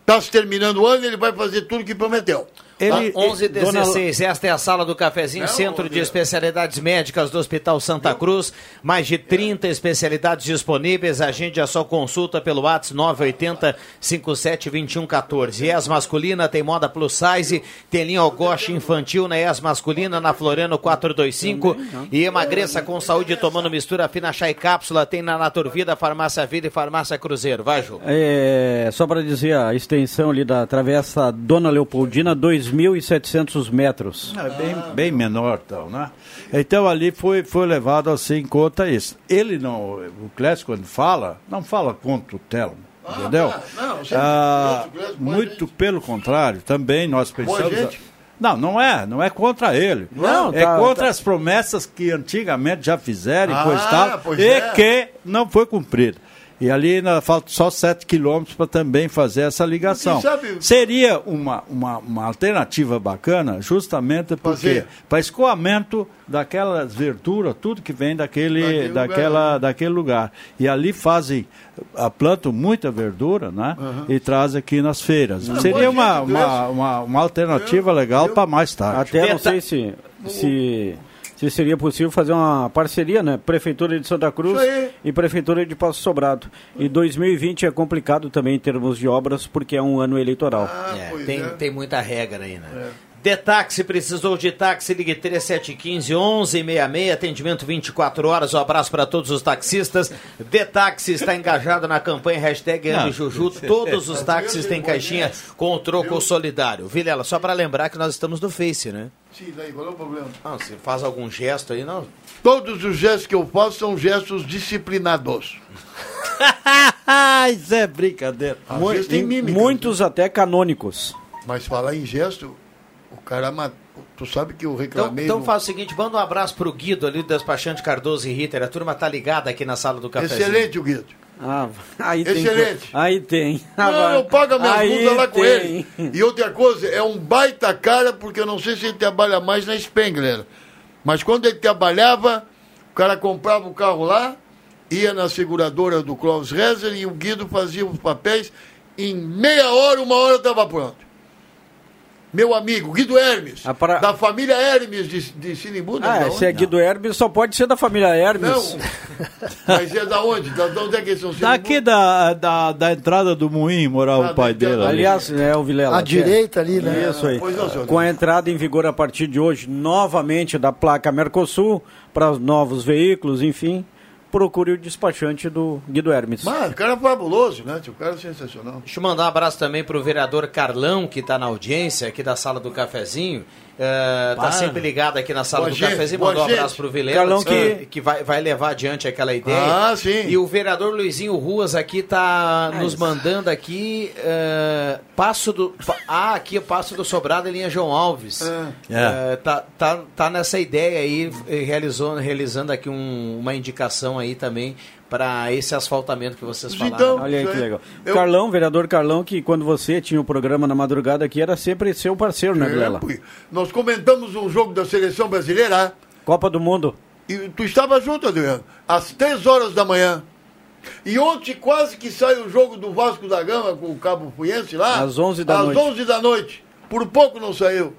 Está se terminando o ano, ele vai fazer tudo que prometeu. Ele, 11 dona- 16 esta é a sala do cafezinho, Não, Centro de. Especialidades Médicas do Hospital Santa Cruz. Mais de 30 especialidades disponíveis. Agende a sua consulta pelo WhatsApp 980 572114. ES masculina tem moda plus size, tem linha Algoche infantil na ES masculina na Floriano 425. E emagreça com saúde tomando mistura fina chá e cápsula. Tem na Naturvida, Farmácia Vida e Farmácia Cruzeiro. Vai, Ju. É, só para dizer, a extensão ali da Travessa Dona Leopoldina, 2.700 metros. É bem, bem menor, então, né? Então ali foi, foi levado assim em conta isso. Ele não, o Clécio quando fala, não fala contra o Telmo, entendeu? não, sempre Ah, Clécio, muito pelo contrário, também nós pensamos. gente. Não, não é, não é contra ele. Não, é tá- contra tá- as promessas que antigamente já fizeram e Ah, coisa e tal, pois e é. que não foi cumprido. E ali ainda falta só 7 quilômetros para também fazer essa ligação. Sabe- Seria uma, uma, uma alternativa bacana, justamente porque para escoamento daquelas verduras, tudo que vem daquele, Daquele daquela, lugar, né? daquele lugar. E ali fazem, a plantam muita verdura, né? E trazem aqui nas feiras. Seria boa uma, uma, uma, uma alternativa Eu- legal para mais tarde. Até não sei se, se, se seria possível fazer uma parceria, né? Prefeitura de Santa Cruz e Prefeitura de Passo Sobrado. E 2020 é complicado também em termos de obras, porque é um ano eleitoral. Ah, É, tem, é. tem muita regra aí, né? Detaxi, precisou de táxi, ligue 3715 1166, atendimento 24 horas, um abraço para todos os taxistas. Detaxi está engajado na campanha hashtag Não. Juju, todos os táxis têm caixinha com o troco solidário. Vilela, só para lembrar que nós estamos no Face, né? Sim, daí, qual é o problema? Não, se faz algum gesto aí, não. Todos os gestos que eu faço são gestos disciplinados. Isso é brincadeira. Muitos até canônicos. Mas falar em gesto, o cara matou. Tu sabe que eu Então, reclamei. então no- faz o seguinte, manda um abraço pro Guido ali do Despachante Cardoso e Ritter. A turma tá ligada aqui na sala do cafezinho. Excelente o Guido. Ah, aí tem. Excelente. Aí tem. Não, eu pago a minha Aí multa lá com tem. ele. E outra coisa, é um baita cara, porque eu não sei se ele trabalha mais na Spengler. Mas quando ele trabalhava, o cara comprava o carro lá, ia na seguradora do Klaus Rezer e o Guido fazia os papéis. Em meia hora, uma hora estava pronto. Meu amigo, Guido Hermes, Ah, para- da família Hermes de, de Sinimbu. não, Ah, da esse é? Guido Hermes, só pode ser da família Hermes. Não, mas é da onde? Da, de onde é que eles são? Daqui da, da, da entrada do moinho morava Ah, o pai da- dele. ali. Aliás, é o Vilela. À direita ali, né? Isso aí. Pois não, senhor. Com a entrada em vigor a partir de hoje, novamente, da placa Mercosul, para os novos veículos, enfim, procure o despachante do Guido Hermes. Mas o cara é fabuloso, né? tio? O cara é sensacional. Deixa eu mandar um abraço também pro vereador Carlão, que tá na audiência aqui da sala do cafezinho. É, tá sempre ligado aqui na sala Boa do gente, cafezinho. boa Mandou um gente. abraço pro Vilela. Carlão disse que- que vai, vai levar adiante aquela ideia. Ah, sim. E o vereador Luizinho Ruas aqui tá nos mandando aqui é, passo do ah aqui o passo do sobrado em linha João Alves É. É, tá, tá, tá nessa ideia aí realizou realizando aqui um- uma indicação aí também para esse asfaltamento que vocês falaram Então, Olha aí que legal. Eu- Carlão, vereador Carlão, que quando você tinha o programa na madrugada aqui, era sempre seu parceiro, né, Vilela? É, porque nós comentamos um jogo da seleção brasileira Copa do Mundo. e tu estava junto, Adriano, às 3 horas da manhã. E ontem quase que sai o jogo do Vasco da Gama com o Cabo Fuense lá. Às 11 da às noite. 11 da noite. Por pouco não saiu.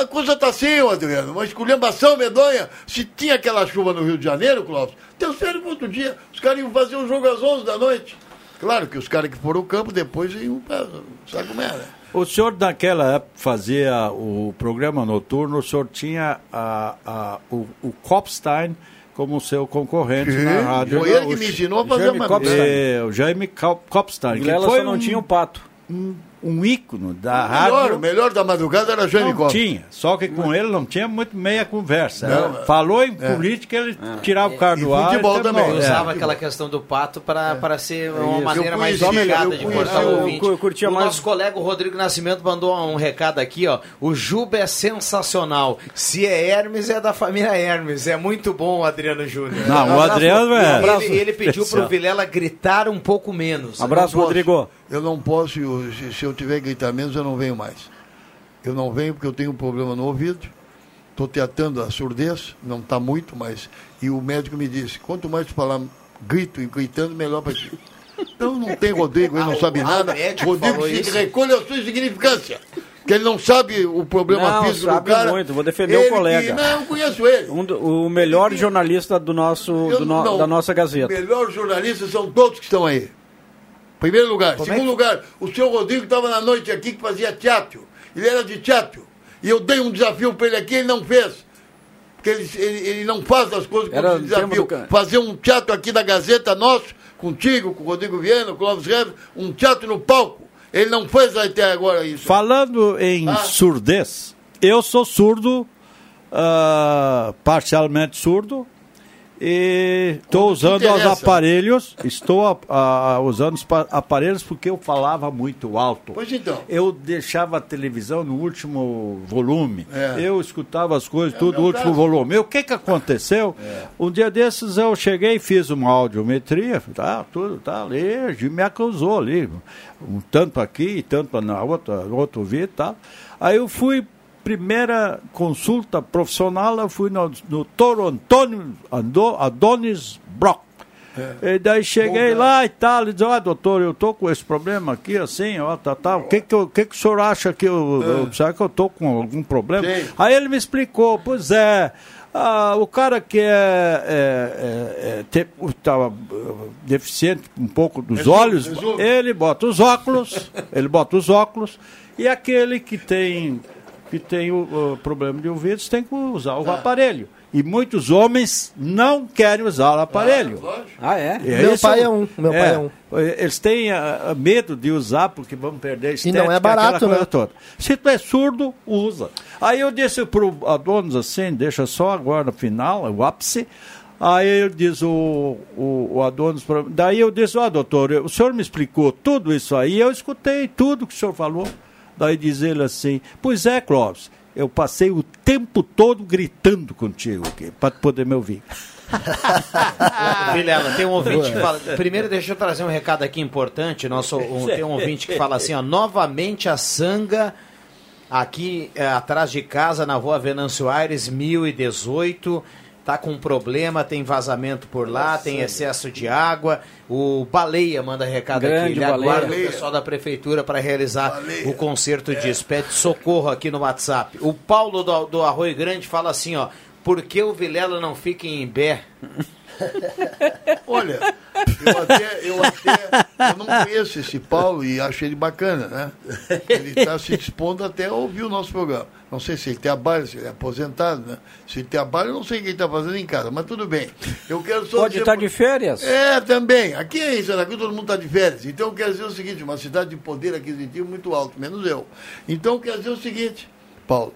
A coisa tá assim, Adriano. Uma esculhambação medonha. Se tinha aquela chuva no Rio de Janeiro, Clóvis, terceiro outro dia, os caras iam fazer o jogo às 11 da noite. Claro que os caras que foram ao campo depois iam pra... Sabe como é, né? O senhor naquela época fazia o programa noturno, o senhor tinha a, a, o, o Kopstein como seu concorrente Sim, na rádio. foi ele que O- me ensinou a fazer Jaime uma merda. É, o Jaime Kopstein. que Vilela foi só não um, tinha o pato. um, um ícone da O melhor, rádio. o melhor da madrugada era Não Costa. tinha, só que com ele não tinha muito meia conversa. Não, né? é. Falou em política, ele tirava o cara E do ar. futebol e também. Eu É. usava aquela questão do pato para para ser uma isso. maneira Eu mais conheci, delicada eu de conheci, cortar eu- o eu ouvinte. curtia o mais- nosso colega o Rodrigo Nascimento mandou um recado aqui, ó. O Juba é sensacional. Se é Hermes, é da família Hermes. É muito bom o Adriano Júnior. Não, o Adriano é. Ele, ele pediu pro Vilela gritar um pouco menos. Abraço. Rodrigo. Eu não posso, eu- se, se eu tiver que gritar menos, eu não venho mais. Eu não venho porque eu tenho um problema no ouvido. Estou tratando a surdez, não está muito, mas. E o médico me disse: quanto mais tu falar grito e gritando, melhor para ti. Então não tem Rodrigo, ele não Ah, sabe o- nada. o médico Rodrigo se isso? recolhe a sua insignificância. Que ele não sabe o problema Não, físico sabe do cara. muito, vou defender o Ele colega. que- não, eu conheço ele. Um do- o melhor jornalista do nosso, do no- não- da nossa Gazeta. Melhores jornalistas são todos que estão aí. Primeiro lugar. Como é Segundo lugar, o senhor Rodrigo estava na noite aqui que fazia teatro. Ele era de teatro. E eu dei um desafio para ele aqui, ele não fez. Porque ele, ele, ele não faz as coisas Era com desafio. do Fazer um teatro aqui da Gazeta nosso, contigo, com o Rodrigo Viana, com o Clóvis Reves, um teatro no palco. Ele não fez até agora isso. Falando em Ah. surdez, eu sou surdo, ah, parcialmente surdo, e estou usando os aparelhos, estou a- a- usando os pa- aparelhos porque eu falava muito alto. Pois então. Eu deixava a televisão no último volume. É. Eu escutava as coisas tudo meu no último caso. volume. E o que que aconteceu? Um dia desses eu cheguei e fiz uma audiometria, tá, tudo tá ali, me acusou ali, um tanto aqui, tanto na outra, no outro vídeo e tal. Aí eu fui primeira consulta profissional, eu fui no, no Toro Antônio Ando- Adonis Brock. E daí cheguei Bom, lá e tal, e disse, ó, doutor, eu tô com esse problema aqui, assim, ó, tá, tá. O que que, eu- o que que o senhor acha que eu, eu- será que eu tô com algum problema? Sim. Aí ele me explicou, pois é, ah, o cara que é, é, é, é, eh, deficiente um pouco dos Resume, olhos, resume. ele bota os óculos, ele bota os óculos, e aquele que tem, que tem o, o problema de ouvidos tem que usar o aparelho. E muitos homens não querem usar o aparelho. Ah, é? É Meu isso- pai é um, meu pai é um. Eles têm ah, medo de usar porque vão perder a estética, não é barato, aquela coisa né? toda. Se tu é surdo, usa. Aí eu disse pro Adonis assim, deixa só agora no final, o ápice, Aí diz o, o, o Adonis, daí eu disse, ó doutor, o senhor me explicou tudo isso aí, eu escutei tudo que o senhor falou. Daí diz ele assim, pois é, Clóvis, eu passei o tempo todo gritando contigo aqui, para poder me ouvir. Vilela, tem um ouvinte que fala. Primeiro, deixa eu trazer um recado aqui importante. Nosso, um- tem um ouvinte que fala assim: ó, novamente a sanga aqui é, atrás de casa, na rua Venâncio Aires, 1018. Tá com problema, tem vazamento por lá, tem excesso de água. O Baleia manda recado Grande aqui. Ele Baleia. aguarda o pessoal da prefeitura para realizar o concerto disso. Pede socorro aqui no WhatsApp. O Paulo do, do Arroio Grande fala assim, ó. Por que o Vilela não fica em Imbé? Olha, eu até, eu até eu não conheço esse Paulo e acho ele bacana, né? Ele está se dispondo até a ouvir o nosso programa. Não sei se ele trabalha, se ele é aposentado, né? Se ele trabalha, eu não sei o que ele está fazendo em casa, mas tudo bem. Eu quero só Pode estar pro- de férias. É, também. Aqui em Santa Cruz todo mundo está de férias. Então eu quero dizer o seguinte, uma cidade de poder aquisitivo muito alto, menos eu. Então eu quero dizer o seguinte, Paulo,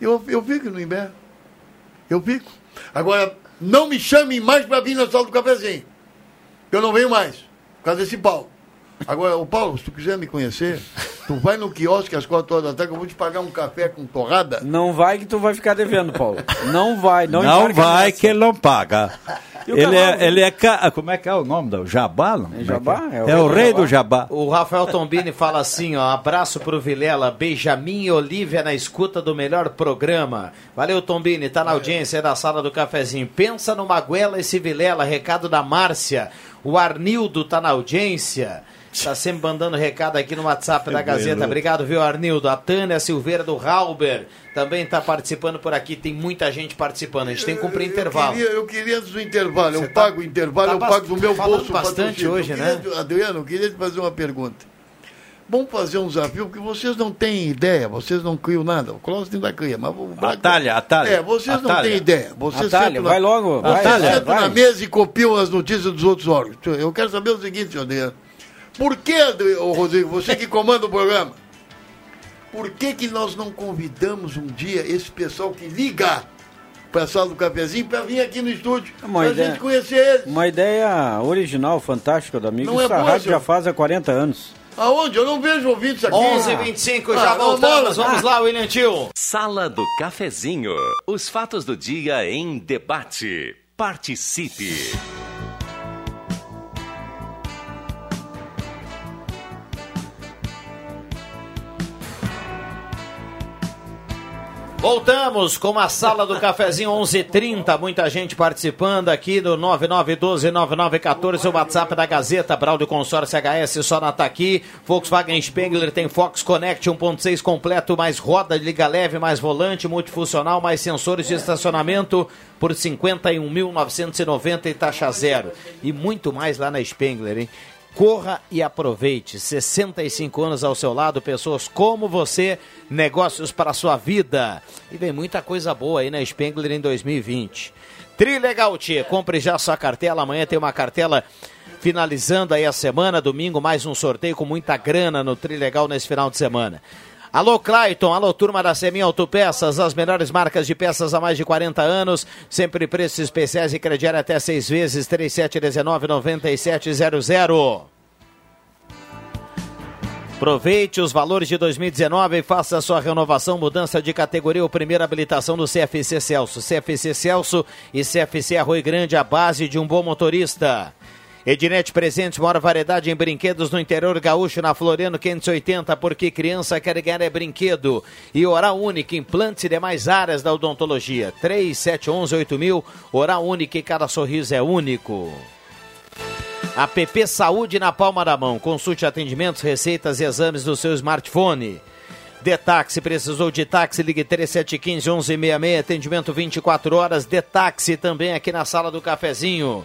eu, eu fico no Imbé. Eu fico. Agora, não me chamem mais para vir na sala do cafezinho. Eu não venho mais, por causa desse Paulo. Agora, o Paulo, se tu quiser me conhecer, tu vai no quiosque às quatro horas da tarde, que eu vou te pagar um café com torrada. Não vai que tu vai ficar devendo, Paulo. Não vai. Não, Não, vai que ele não paga. O Ele é, ele é. ca- Como é que é o nome do Jabá? Não? É Jabá? É, é o rei do Jabá. O Rafael Tombini fala assim, ó, abraço pro Vilela, Benjamin e Olivia na escuta do melhor programa. Valeu, Tombini, tá na audiência da sala do cafezinho. Pensa no Maguela esse Vilela, recado da Márcia. O Arnildo tá na audiência. Tá sempre mandando recado aqui no WhatsApp da Gazeta. Obrigado, viu, Arnildo? A Tânia Silveira do Halber também tá participando por aqui. Tem muita gente participando. A gente tem que cumprir intervalo. Eu queria, eu queria antes do intervalo, Você eu tá- pago o intervalo, tá eu pago do meu falando bolso. bastante hoje, né? Adriano, eu queria te fazer uma pergunta. Vamos fazer um desafio, porque vocês não têm ideia, vocês não criam nada. O Clóvis ainda cria, mas o Braga- Atalha, atalha. É, vocês não Atalha. têm ideia. Vocês Atalha, sentam vai logo, vai, Vocês Atalha, sentam vai. na mesa e copiam as notícias dos outros órgãos. Eu quero saber o seguinte, Adriano. Por que, Rodrigo, você que comanda o programa, por que, que nós não convidamos um dia esse pessoal que liga para a sala do cafezinho para vir aqui no estúdio, Uma para a ideia. gente conhecer eles? Uma ideia original, fantástica do amigo. Não é boa, rádio senhor? já faz há 40 anos. Aonde? Eu não vejo ouvintes aqui. 11h25, já Ah, voltamos. Vamos lá, William Tio. Sala do Cafezinho. Os fatos do dia em debate. Participe. Voltamos com a sala do cafezinho 11:30, muita gente participando aqui do 99129914, o WhatsApp da Gazeta, Braulio Consórcio HS só na tá aqui. Volkswagen Spengler tem Fox Connect 1.6 completo, mais roda, liga leve, mais volante, multifuncional, mais sensores de estacionamento por 51.990 e taxa zero. E muito mais lá na Spengler, hein? Corra e aproveite. 65 anos ao seu lado, pessoas como você, negócios para a sua vida. E vem muita coisa boa aí na Spengler em 2020. Trilegal Tia, compre já sua cartela. Amanhã tem uma cartela finalizando aí a semana. Domingo, mais um sorteio com muita grana no Trilegal nesse final de semana. Alô Clayton, alô turma da Semin Autopeças, as melhores marcas de peças há mais de 40 anos, sempre preços especiais e crediário até seis vezes, 3719-9700. Aproveite os valores de 2019 e faça sua renovação, mudança de categoria ou primeira habilitação do CFC Celso. CFC Celso e CFC Arroio Grande, a base de um bom motorista. Ednet Presentes, maior variedade em brinquedos no interior gaúcho, na Floriano 580, porque criança quer ganhar é brinquedo. E Oral Única, implantes e demais áreas da odontologia. 3711-8000, Oral Única e cada sorriso é único. APP Saúde na palma da mão. Consulte atendimentos, receitas e exames do seu smartphone. Detaxi, precisou de táxi, ligue 3715 1166, atendimento 24 horas. Detaxi também aqui na sala do cafezinho.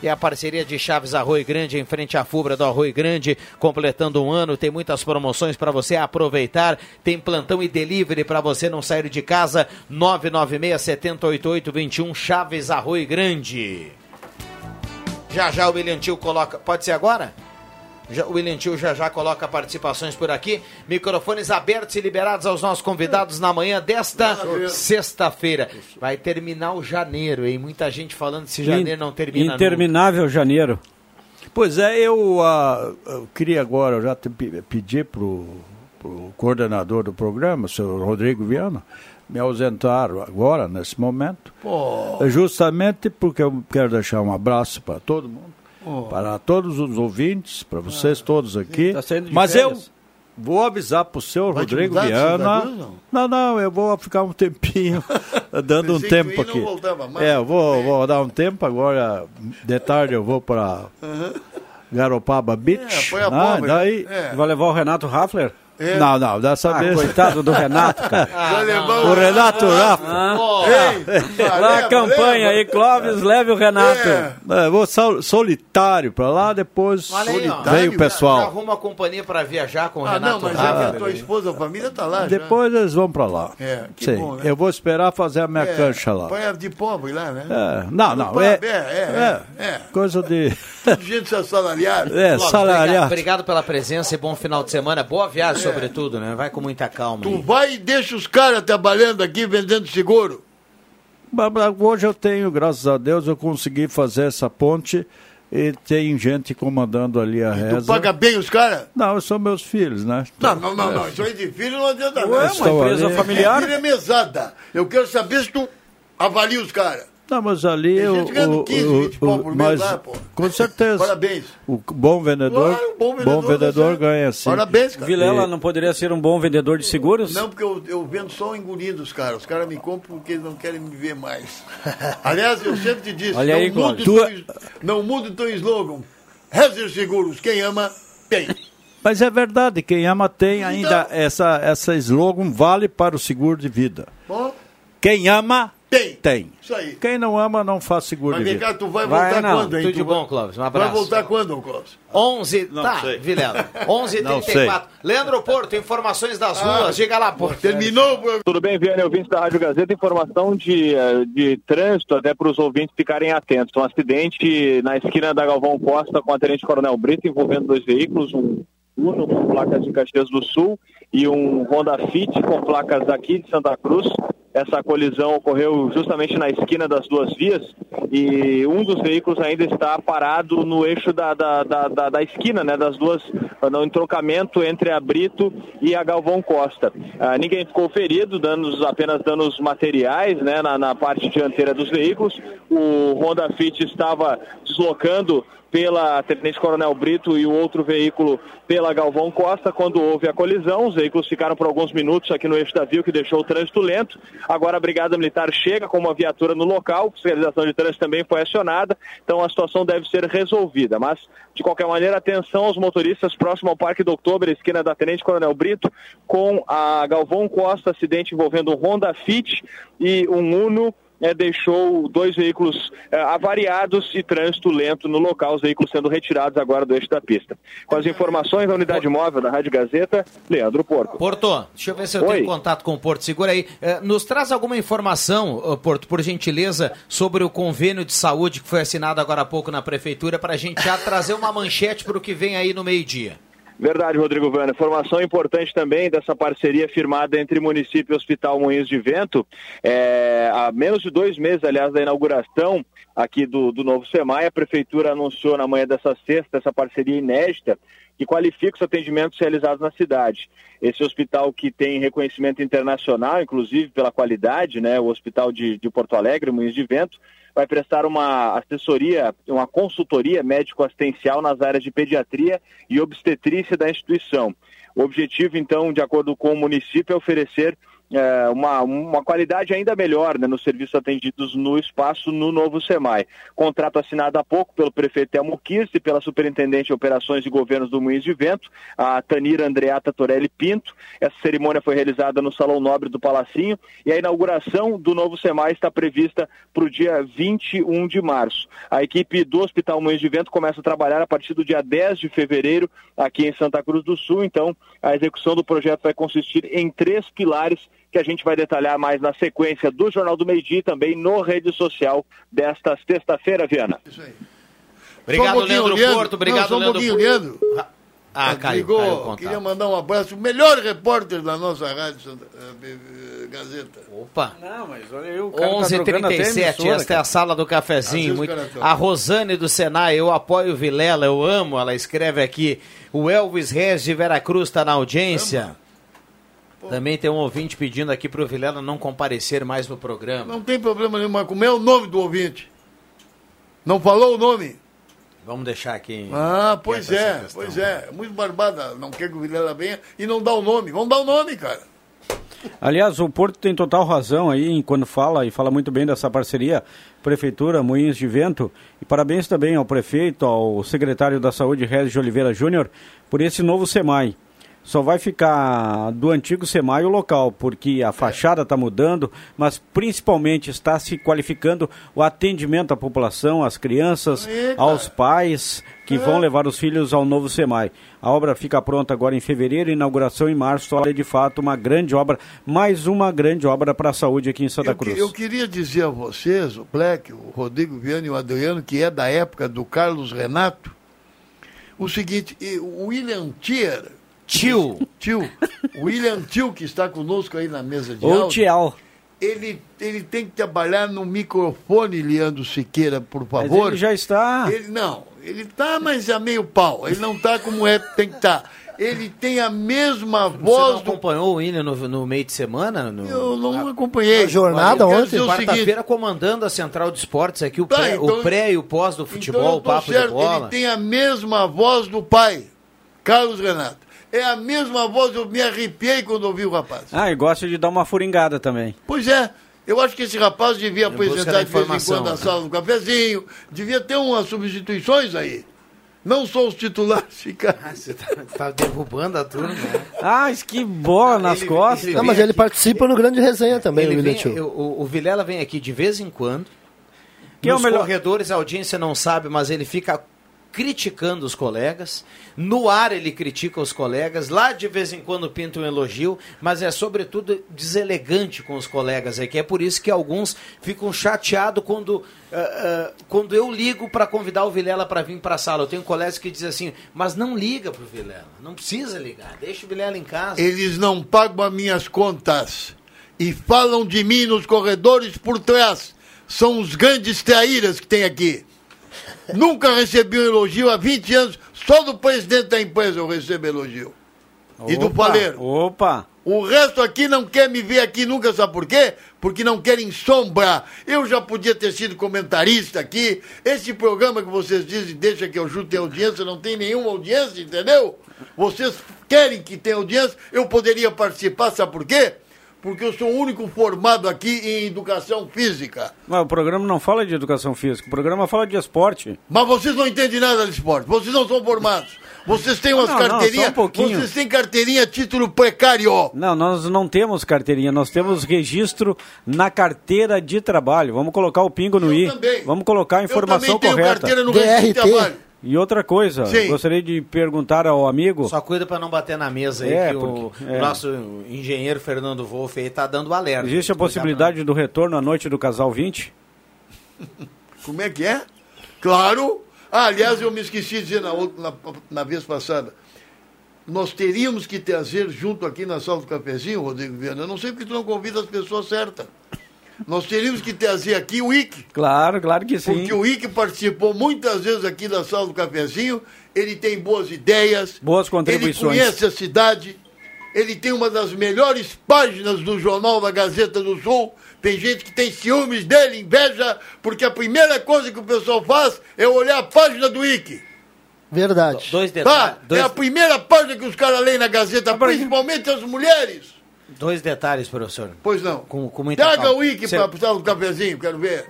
E a parceria de Chaves Arroio Grande em frente à Fubra do Arroio Grande, completando um ano, tem muitas promoções para você aproveitar. Tem plantão e delivery para você não sair de casa. 996 708821 Chaves Arroio Grande. Já já o William Tio coloca. Pode ser agora? O William Tio já já coloca participações por aqui. Microfones abertos e liberados aos nossos convidados na manhã desta sexta-feira. Vai terminar o janeiro, hein? Muita gente falando se janeiro não termina Interminável janeiro. Pois é, eu, ah, eu queria agora, eu já pedi para o coordenador do programa, o senhor Rodrigo Viana, me ausentar agora, nesse momento, justamente porque eu quero deixar um abraço para todo mundo, para todos os ouvintes, para vocês todos aqui. Tá saindo de Mas férias. eu vou avisar para o senhor Vai Rodrigo mudar Viana. Cruz, não? Não, não, eu vou ficar um tempinho, dando um tempo aqui. É, eu vou, vou dar um tempo agora. De tarde eu vou para Garopaba Beach. É, né? pobre, Daí, É. Vai levar o Renato Raffler? É. Não, não, dessa Ah, vez. coitado do Renato, cara. Levar O Renato Rafa. Ei, Lá a campanha aí, Clóvis, leve o Renato. É. É, eu vou sol- solitário para lá, depois aí, veio o Já pessoal. arruma a companhia para viajar com o Ah, Renato não, mas Rafa. é que a tua esposa, a família tá lá já. Depois eles vão para lá. É, que Sim, bom, né? eu vou esperar fazer a minha É, cancha lá. Põe a de pobre lá, né? É, não, não, Põe- é, é, é, é. coisa de Tudo gente assalariada. é, salariado. Obrigado, obrigado pela presença e bom final de semana. Boa viagem, sobretudo, né? Vai com muita calma. Tu aí. vai e deixa os caras trabalhando aqui vendendo seguro. Hoje eu tenho, graças a Deus, eu consegui fazer essa ponte e tem gente comandando ali a Tu reza. paga bem os caras? Não, são meus filhos, né? Não, não, não, não. Isso aí de filho não adianta Ué, nada. uma empresa ali. familiar. É mesada. Eu quero saber se tu avalia os caras. Não, mas ali Tem eu. gente ganhando 15, 20 pau por mês mas, lá, pô. Com certeza. Parabéns. O bom vendedor, Claro, bom vendedor, tá certo. ganha sim. Parabéns, cara. Vilela não poderia ser um bom vendedor de seguros? Não, porque eu, eu vendo só engolindo os caras. Os caras me compram porque eles não querem me ver mais. Aliás, eu sempre te disse, Olha não, aí, mude Cláudio. teu, não mude teu slogan. Rezer Seguros, quem ama, tem. Mas é verdade, quem ama tem ainda essa, essa slogan vale para o seguro de vida. Bom, Quem ama, tem. tem. Isso aí. Quem não ama, não faz seguro Mas de vem vida. cá, tu vai Vai, voltar não. quando, hein? Tudo de bom, vai- Clóvis. Um Vai abraço. voltar quando, Clóvis? 11, Não tá, sei. Vilela. 11 Não 34 Leandro Porto, informações das ruas. Diga lá, Porto. Terminou o programa. Tudo bem, Vianney, ouvintes da Rádio Gazeta, informação de, eh, de trânsito até para os ouvintes ficarem atentos. Um acidente na esquina da Galvão Costa com a Tenente Coronel Brito envolvendo dois veículos, um Uno com placas de Caxias do Sul e um Honda Fit com placas daqui de Santa Cruz. Essa colisão ocorreu justamente na esquina das duas vias e um dos veículos ainda está parado no eixo da, da, da, da- da esquina, né, das duas, no entrocamento entre a Brito e a Galvão Costa. Ah, ninguém ficou ferido, danos, apenas danos materiais né, na, na parte dianteira dos veículos. O Honda Fit estava deslocando pela Tenente Coronel Brito e o outro veículo pela Galvão Costa quando houve a colisão. Os veículos ficaram por alguns minutos aqui no eixo da via, que deixou o trânsito lento. Agora a Brigada Militar chega com uma viatura no local, a fiscalização de trânsito também foi acionada, então a situação deve ser resolvida. Mas, de qualquer maneira, atenção aos motoristas próximo ao Parque do Outubro, esquina da Tenente Coronel Brito, com a Galvão Costa, acidente envolvendo um Honda Fit e um Uno eh, deixou dois veículos eh, avariados e trânsito lento no local, os veículos sendo retirados agora do eixo da pista. Com as informações da unidade móvel da Rádio Gazeta, Leandro Porco. Porto, deixa eu ver se eu Oi. tenho contato com o Porto. Segura aí. Eh, nos traz alguma informação, Porto, por gentileza, sobre o convênio de saúde que foi assinado agora há pouco na Prefeitura, para a gente já trazer uma manchete para o que vem aí no meio-dia. Verdade, Rodrigo Vana. Informação importante também dessa parceria firmada entre município e Hospital Moinhos de Vento. É, há menos de dois meses, aliás, da inauguração aqui do, do novo SEMAI, a Prefeitura anunciou na manhã dessa sexta essa parceria inédita que qualifica os atendimentos realizados na cidade. Esse hospital que tem reconhecimento internacional, inclusive pela qualidade, né, o Hospital de, de Porto Alegre, Moinhos de Vento, vai prestar uma assessoria, uma consultoria médico-assistencial nas áreas de pediatria e obstetrícia da instituição. O objetivo, então, de acordo com o município, é oferecer é, uma, uma qualidade ainda melhor né, nos serviços atendidos no espaço no novo SEMAI. Contrato assinado há pouco pelo prefeito Elmo Kirst e pela superintendente de operações e governos do Moinhos de Vento, a Tanira Andreata Torelli Pinto. Essa cerimônia foi realizada no Salão Nobre do Palacinho e a inauguração do novo SEMAI está prevista para o dia 21 de março. A equipe do Hospital Moinhos de Vento começa a trabalhar a partir do dia 10 de fevereiro aqui em Santa Cruz do Sul. Então, a execução do projeto vai consistir em três pilares que a gente vai detalhar mais na sequência do Jornal do Meio Dia e também no rede social desta sexta-feira, Viana. Isso aí. Obrigado, Só um Leandro Leandro. Porto. Obrigado, Não, só um Leandro. Leandro. Ah, caiu, Ligou, caiu queria mandar um abraço, o melhor repórter da nossa rádio Santa- eh, Gazeta. Opa. Não, mas olha aí, o 11h37, esta é a sala do cafezinho. Muito- cara tá- A Rosane do Senai, eu apoio Vilela, eu amo, ela escreve aqui. O Elvis Reis de Veracruz está na audiência. Também tem um ouvinte pedindo aqui pro Vilela não comparecer mais no programa. Não tem problema nenhum, mas como é o nome do ouvinte? Não falou o nome? Vamos deixar aqui. Ah, pois é, questão. pois é. Muito barbada. Não quer que o Vilela venha e não dá o nome. Vamos dar o nome, cara. Aliás, o Porto tem total razão aí em quando fala e fala muito bem dessa parceria Prefeitura Moinhos de Vento. E parabéns também ao prefeito, ao secretário da Saúde, Regis de Oliveira Júnior, por esse novo SEMAI. Só vai ficar do antigo SEMAI o local, porque a fachada está mudando, mas principalmente está se qualificando o atendimento à população, às crianças, aos pais que vão levar os filhos ao novo SEMAI. A obra fica pronta agora em fevereiro, inauguração em março. Olha, de fato, uma grande obra, mais uma grande obra para a saúde aqui em Santa Eu, Cruz. eu queria dizer a vocês, o Black, o Rodrigo Viana e o Adriano, que é da época do Carlos Renato, o seguinte, o William Tier, Tio, tio, o William Tio, que está conosco aí na mesa de Ou áudio, Tial. ele, ele tem que trabalhar no microfone, Leandro Siqueira, por Mas favor. ele já está. Ele não, ele tá, mas é meio pau. Ele não tá como é tem que estar. Ele tem a mesma você não voz do. acompanhou o William no, no meio de semana? No... Eu não acompanhei. A jornada ontem? Quarta-feira comandando a Central de Esportes aqui, o, Tá, pré, então- o pré e o pós do então futebol, eu o papo de certo, bola. Ele tem a mesma voz do pai, Carlos Renato. É a mesma voz, eu me arrepiei quando ouvi o rapaz. Ah, e gosta de dar uma furingada também. Pois é, eu acho que esse rapaz devia busca apresentar de vez em quando a né? sala do cafezinho, devia ter umas substituições aí. Não só os titulares ficarem. Você tá, tá derrubando a turma. né? Ah, que bola nas Ele- costas. ele- Não, mas ele aqui- participa no grande resenha também, Ele o William vem- o, o Vilela vem aqui de vez em quando. Que é o Nos melhor- corredores a audiência não sabe, mas ele fica criticando os colegas. No ar ele critica os colegas. Lá de vez em quando pinta um elogio, mas é sobretudo deselegante com os colegas aqui. É por isso que alguns ficam chateados quando, ah, ah, quando eu ligo para convidar o Vilela para vir para a sala. Eu tenho colegas que dizem assim, mas não liga pro Vilela. Não precisa ligar. Deixa o Vilela em casa. Eles não pagam as minhas contas e falam de mim nos corredores por trás. São os grandes traíras que tem aqui. Nunca recebi um elogio há 20 anos, só do presidente da empresa eu recebo elogio. E do Opa, paleiro. Opa! O resto aqui não quer me ver aqui nunca, sabe por quê? Porque não querem sombra. Eu já podia ter sido comentarista aqui. Esse programa que vocês dizem, deixa que eu juro tem audiência, não tem nenhuma audiência, entendeu? Vocês querem que tenha audiência, eu poderia participar, sabe por quê? Porque eu sou o único formado aqui em educação física. Mas o programa não fala de educação física, o programa fala de esporte. Mas vocês não entendem nada de esporte, vocês não são formados. Vocês têm umas carteirinhas, só um pouquinho. vocês têm carteirinha título precário. Não, nós não temos carteirinha, nós temos registro na carteira de trabalho. Vamos colocar o pingo no Eu i. também. Vamos colocar a informação eu também tenho correta. carteira no registro de DRT. trabalho. E outra coisa, Sim. gostaria de perguntar ao amigo. Só cuida para não bater na mesa aí, É, que o porque- é. nosso engenheiro Fernando Wolff aí tá dando alerta. Existe a possibilidade do retorno à noite do casal 20? Como é que é? Claro. Ah, aliás, eu me esqueci de dizer na, outra- na, na vez passada. Nós teríamos que trazer junto aqui na sala do cafezinho, Rodrigo Viana. Eu não sei porque tu não convida as pessoas certas. Nós teríamos que trazer aqui o IC. Claro, claro que sim. Porque o IC participou muitas vezes aqui da sala do cafezinho. Ele tem boas ideias. Boas contribuições. Ele conhece a cidade. Ele tem uma das melhores páginas do jornal da Gazeta do Sul. Tem gente que tem ciúmes dele, inveja, porque a primeira coisa que o pessoal faz é olhar a página do IC. Verdade. Dois Tá? detalhes. Dois, É a primeira página que os caras leem na Gazeta, principalmente as mulheres. Dois detalhes, professor. Pois não. Com- com muita calma. o Cê- para a sala do cafezinho, quero ver.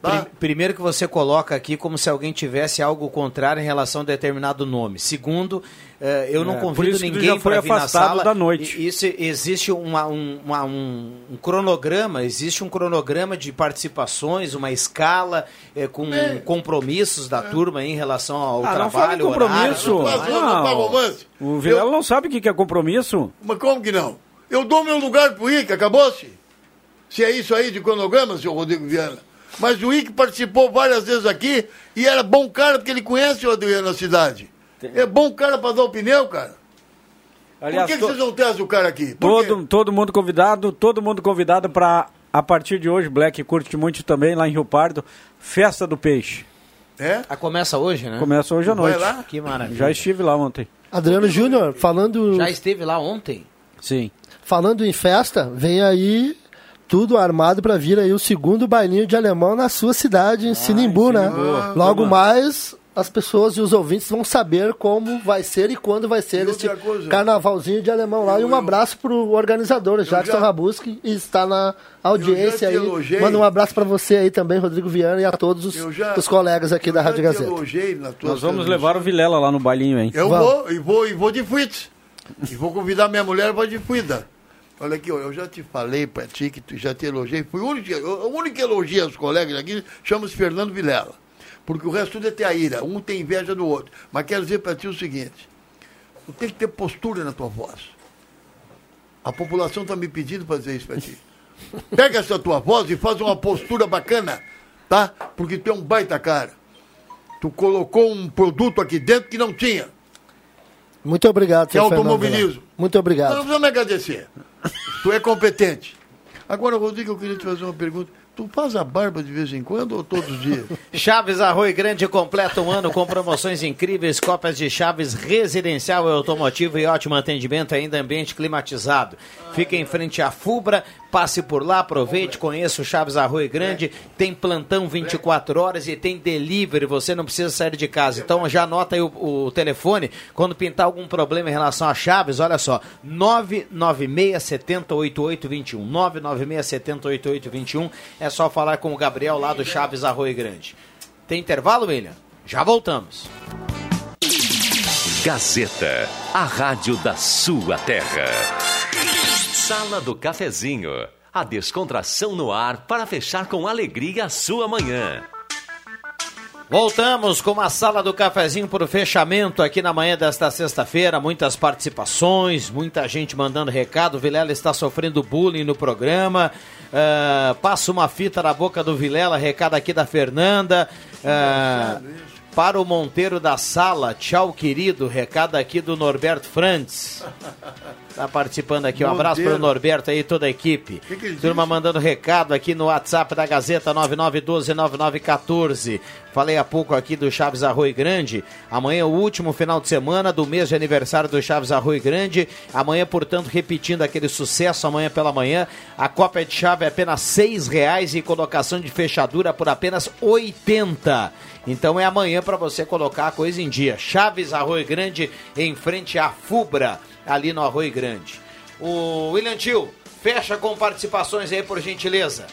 Tá? prim- primeiro que você coloca aqui como se alguém tivesse algo contrário em relação a determinado nome. Segundo, eh, eu não É, por convido ninguém para vir na afastado sala. da noite. Isso existe uma- um, uma- um- um cronograma, existe um cronograma de participações, uma escala eh, com É. compromissos da turma em relação ao Ah, não fala em trabalho, compromisso. horário, não, não romance. O Vilela não sabe o que que é compromisso. Mas como que não? Eu dou meu lugar pro IC, acabou-se. Se é isso aí de cronograma, senhor Rodrigo Viana. Mas o IC participou várias vezes aqui e era bom cara porque ele conhece o Adriano na cidade. É bom cara para dar opinião, cara. Aliás, Por que, que vocês não trazem o cara aqui? Por quê? Todo, todo mundo convidado, todo mundo convidado para a partir de hoje, Black curte muito também lá em Rio Pardo, Festa do Peixe. É? Ah, começa hoje, né? Começa hoje à Vai noite. lá? Que maravilha. Já estive lá ontem. Adriano Júnior, falando, Já esteve lá ontem? Sim. Falando em festa, vem aí tudo armado para vir aí o segundo bailinho de alemão na sua cidade, em Sinimbu, né? Sinimbu. Logo mais as pessoas e os ouvintes vão saber como vai ser e quando vai ser E este coisa. carnavalzinho de alemão lá. Eu- e um abraço pro organizador, Jackson já- Rabuski, e está na audiência aí. elogiei. Manda um abraço para você aí também, Rodrigo Viana, e a todos os, já- os colegas aqui da Rádio Gazeta. Nós vamos levar o Vilela lá no bailinho, hein? Eu Vamos. vou, e vou, e vou de fuite. E vou convidar minha mulher para de fuida. Olha aqui, eu já te falei para ti que tu já te elogiei. Fui o único, o único que elogia os colegas aqui, chama-se Fernando Vilela. Porque o resto tudo é ter a ira. Um tem inveja do outro. Mas quero dizer para ti o seguinte: tu tem que ter postura na tua voz. A população está me pedindo para dizer isso para ti. Pega essa tua voz e faz uma postura bacana, tá? Porque tu é um baita cara. Tu colocou um produto aqui dentro que não tinha. Muito obrigado, Que é automobilismo. Muito Não, obrigado. não precisa me agradecer. Tu é competente. Agora, Rodrigo, eu queria te fazer uma pergunta. Tu faz a barba de vez em quando ou todos os dias? Chaves Arroio Grande completa um ano com promoções incríveis, cópias de chaves residencial e automotivo e ótimo atendimento, ainda ambiente climatizado. Fica em frente à Fubra, passe por lá, aproveite, conheça o Chaves Arroio Grande, tem plantão 24 horas e tem delivery, você não precisa sair de casa. Então já anota aí o, o telefone, quando pintar algum problema em relação a chaves, olha só, 996 70 8821, 996 70 8821, é só falar com o Gabriel lá do Chaves Arroio Grande. Tem intervalo, William? Já voltamos. Gazeta, a rádio da sua terra. Sala do Cafezinho, a descontração no ar para fechar com alegria a sua manhã. Voltamos com a sala do cafezinho para o fechamento aqui na manhã desta sexta-feira. Muitas participações, muita gente mandando recado. Vilela está sofrendo bullying no programa. Ah, passa uma fita na boca do Vilela, recado aqui da Fernanda. Ah, para o Monteiro da Sala, tchau querido, recado aqui do Norberto Frantz. Tá participando aqui, um abraço para o Monteiro. Norberto aí, toda a equipe. Que que ele Turma mandando recado aqui no WhatsApp da Gazeta 99129914. Falei há pouco aqui do Chaves Arroio Grande. Amanhã é o último final de semana do mês de aniversário do Chaves Arroio Grande. Amanhã, portanto, repetindo aquele sucesso amanhã pela manhã. A cópia de chave é apenas seis reais e colocação de fechadura por apenas 80. Então é amanhã para você colocar a coisa em dia. Chaves Arroio Grande em frente à Fubra, ali no Arroio Grande. O William Tio, fecha com participações aí, por gentileza.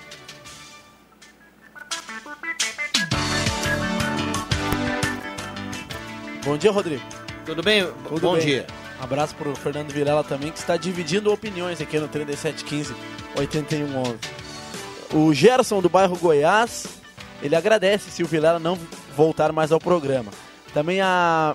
Bom dia, Rodrigo. Tudo bem? Tudo Bom bem. dia. Um abraço pro Fernando Virela também, que está dividindo opiniões aqui no 3715 8111. O Gerson do bairro Goiás, ele agradece se o Vilela não voltar mais ao programa. Também a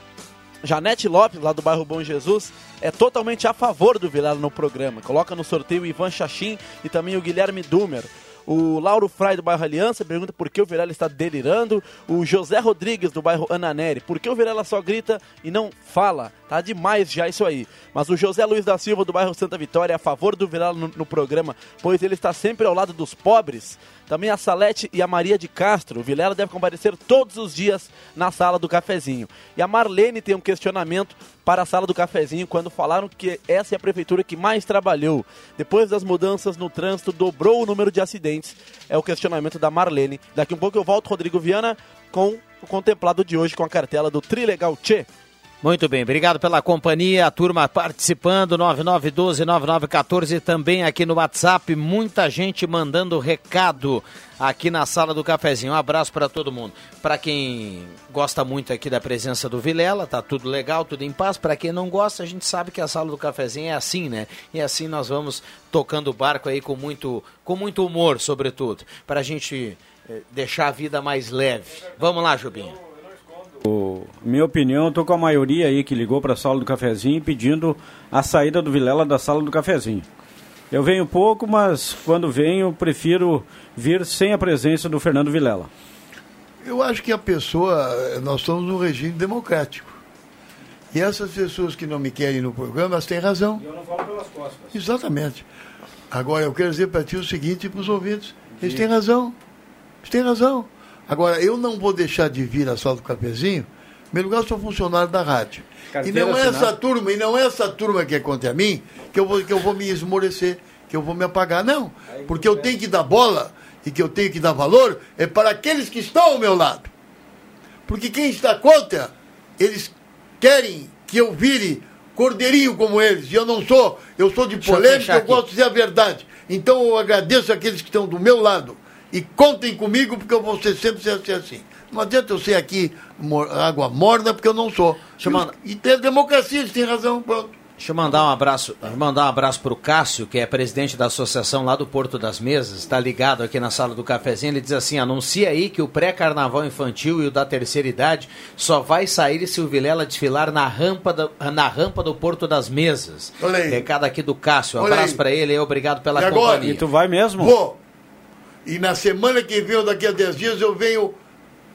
Janete Lopes, lá do bairro Bom Jesus, é totalmente a favor do Vilela no programa. Coloca no sorteio o Ivan Chachim e também o Guilherme Dumer. O Lauro Frai do bairro Aliança pergunta por que o Vilela está delirando. O José Rodrigues do bairro Ananeri, por que o Vilela só grita e não fala? Tá demais já isso aí. Mas o José Luiz da Silva do bairro Santa Vitória é a favor do Vilela no, no programa, pois ele está sempre ao lado dos pobres. Também a Salete e a Maria de Castro. O Vilela deve comparecer todos os dias na sala do cafezinho. E a Marlene tem um questionamento para a sala do cafezinho quando falaram que essa é a prefeitura que mais trabalhou. Depois das mudanças no trânsito, dobrou o número de acidentes. É o questionamento da Marlene. Daqui um pouco eu volto, Rodrigo Viana, com o contemplado de hoje com a cartela do Trilegal Tchê. Muito bem, obrigado pela companhia, a turma participando, 9912-9914, também aqui no WhatsApp, muita gente mandando recado aqui na sala do cafezinho. Um abraço para todo mundo. Para quem gosta muito aqui da presença do Vilela, tá tudo legal, tudo em paz. Para quem não gosta, a gente sabe que a sala do cafezinho é assim, né? E assim nós vamos tocando o barco aí com muito, com muito humor, sobretudo, para a gente eh, deixar a vida mais leve. Vamos lá, Jubinho. O- minha opinião, eu tô com a maioria aí que ligou para a sala do cafezinho pedindo a saída do Vilela da sala do cafezinho. Eu venho pouco, mas quando venho, prefiro vir sem a presença do Fernando Vilela. Eu acho que a pessoa, nós estamos num regime democrático. E essas pessoas que não me querem no programa, elas têm razão. Eu não falo pelas costas. Exatamente. Agora, eu quero dizer para ti o seguinte para os ouvintes: eles têm razão. Eles têm razão. Agora, eu não vou deixar de vir a sala do cafezinho. Em primeiro lugar, eu sou funcionário da rádio. Carteira e não é essa turma, e não é essa turma que é contra mim, que eu vou, que eu vou me esmorecer, que eu vou me apagar. Não. Porque eu tenho que dar bola e que eu tenho que dar valor é para aqueles que estão ao meu lado. Porque quem está contra, eles querem que eu vire cordeirinho como eles. E eu não sou. Eu sou de eu polêmica, eu aqui. gosto de dizer a verdade. Então eu agradeço aqueles que estão do meu lado. E contem comigo, porque eu vou ser sempre ser assim. Não adianta eu ser aqui água morna, porque eu não sou. Eu E E tem democracia, eles têm razão. Pronto. Deixa eu mandar um abraço, mandar um abraço pro Cássio, que é presidente da associação lá do Porto das Mesas, está ligado aqui na sala do cafezinho. Ele diz assim: anuncia aí que o pré-carnaval infantil e o da terceira idade só vai sair se o Vilela desfilar na rampa, do, na rampa do Porto das Mesas. Olha aí. Recado aqui do Cássio. Olha abraço para ele e obrigado pela E agora? companhia. E tu vai mesmo? Vou. E na semana que vem, ou daqui a 10 dias, eu venho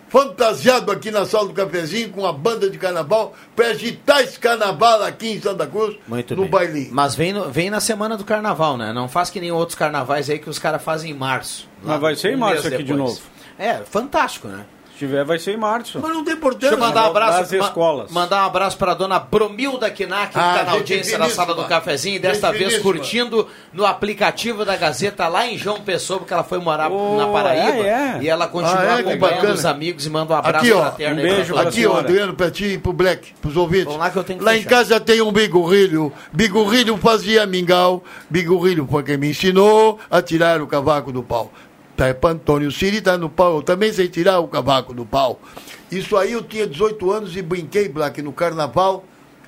fantasiado aqui na sala do cafezinho com a banda de carnaval para agitar esse carnaval aqui em Santa Cruz Muito no bem. bailinho. Mas vem, no- vem na semana do carnaval, né? Não faz que nem outros carnavais aí que os caras fazem em março. Mas vai ser em um março aqui de depois. novo. É, fantástico, né? Se tiver, vai ser em março. Mas não tem Deixa importância. eu mandar um abraço Das escolas. Ma mandar um abraço para dona Bromilda Knack, que Ah, está na audiência da sala do cafezinho, e desta vez curtindo no aplicativo da Gazeta lá em João Pessoa, porque ela foi morar Oh, na Paraíba. é, é. E ela continua Ah, é? Acompanhando os amigos e manda um abraço Aqui, ó, fraterno um beijo pra Aqui, ó. Adriano, pra ti e pro Black, pros ouvintes. Vamos lá que eu tenho que Lá em casa tem um bigorrilho. Bigorrilho fazia mingau. Bigorrilho foi quem me ensinou a tirar o cavaco do pau. Tá, pra Antônio Siri tá no pau. Eu também sei tirar o cavaco do pau. Isso aí eu tinha 18 anos e brinquei, Black, no carnaval,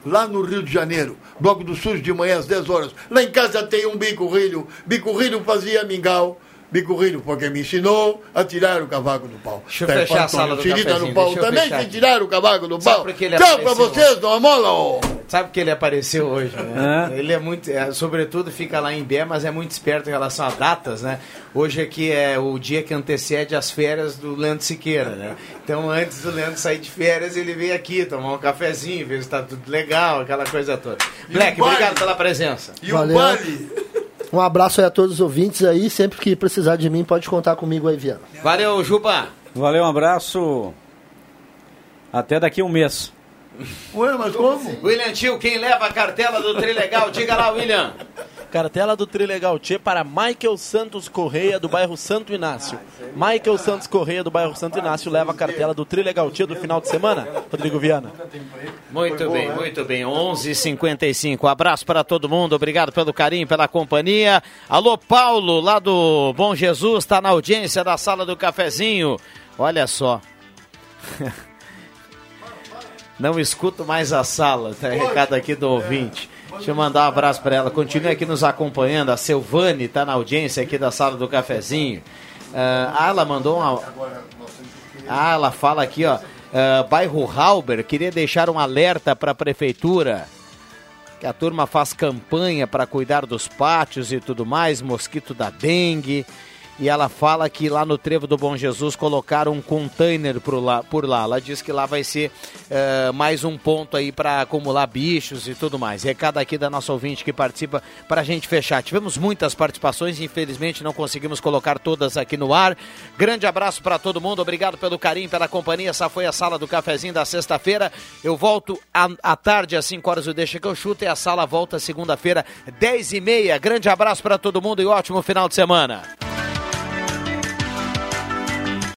lá no Rio de Janeiro. Bloco do Sul de manhã às 10 horas. Lá em casa tem um bigorrilho. Bigorrilho fazia mingau. Bigorrilho foi quem me ensinou a tirar o cavaco do pau. Deixa eu Tá, fechar pra a sala do Siri tá no pau também sei tirar o cavaco do pau. ele Tchau pra vocês, dona Mola. Sabe que ele apareceu hoje, né? Ele é muito, é, sobretudo fica lá em Bé, mas é muito esperto em relação a datas, né? Hoje aqui é o dia que antecede as férias do Leandro Siqueira, né? Então antes do Leandro sair de férias, ele veio aqui tomar um cafezinho, ver se tá tudo legal, aquela coisa toda. Black, o baile? obrigado pela presença. E Valeu. o baile? Um abraço aí a todos os ouvintes aí. Sempre que precisar de mim, pode contar comigo aí, Viana. Valeu, Juba. Valeu, um abraço. Até daqui a um mês. Ué, mas como? William Tio, quem leva a cartela do Trilegal? Diga lá, William. Cartela do Trilegal Tchê para Michael Santos Correia, do bairro Santo Inácio. Michael Santos Correia, do bairro Santo Inácio, leva a cartela do Trilegal Tchê do final de semana. Rodrigo Viana. Muito bem, muito bem. 11:55. Abraço para todo mundo. Obrigado pelo carinho, pela companhia. Alô, Paulo, lá do Bom Jesus, está na audiência da sala do cafezinho. Olha só. Não escuto mais a sala, tá? Recado aqui do ouvinte. Deixa eu mandar um abraço para ela. Continue aqui nos acompanhando. A Silvane está na audiência aqui da sala do cafezinho. Ah, ela mandou uma, ah, ela fala aqui, ó. ah, bairro Halber, queria deixar um alerta para a prefeitura. Que a turma faz campanha para cuidar dos pátios e tudo mais, mosquito da dengue. E ela fala que lá no Trevo do Bom Jesus colocaram um container por lá. Por lá. Ela diz que lá vai ser eh, mais um ponto aí para acumular bichos e tudo mais. Recado aqui da nossa ouvinte que participa para a gente fechar. Tivemos muitas participações, infelizmente não conseguimos colocar todas aqui no ar. Grande abraço para todo mundo, obrigado pelo carinho, pela companhia. Essa foi a sala do cafezinho da sexta-feira. Eu volto à, tarde, às 5 horas, o Deixa que eu chuto, e a sala volta segunda-feira, 10 e meia. Grande abraço para todo mundo e ótimo final de semana.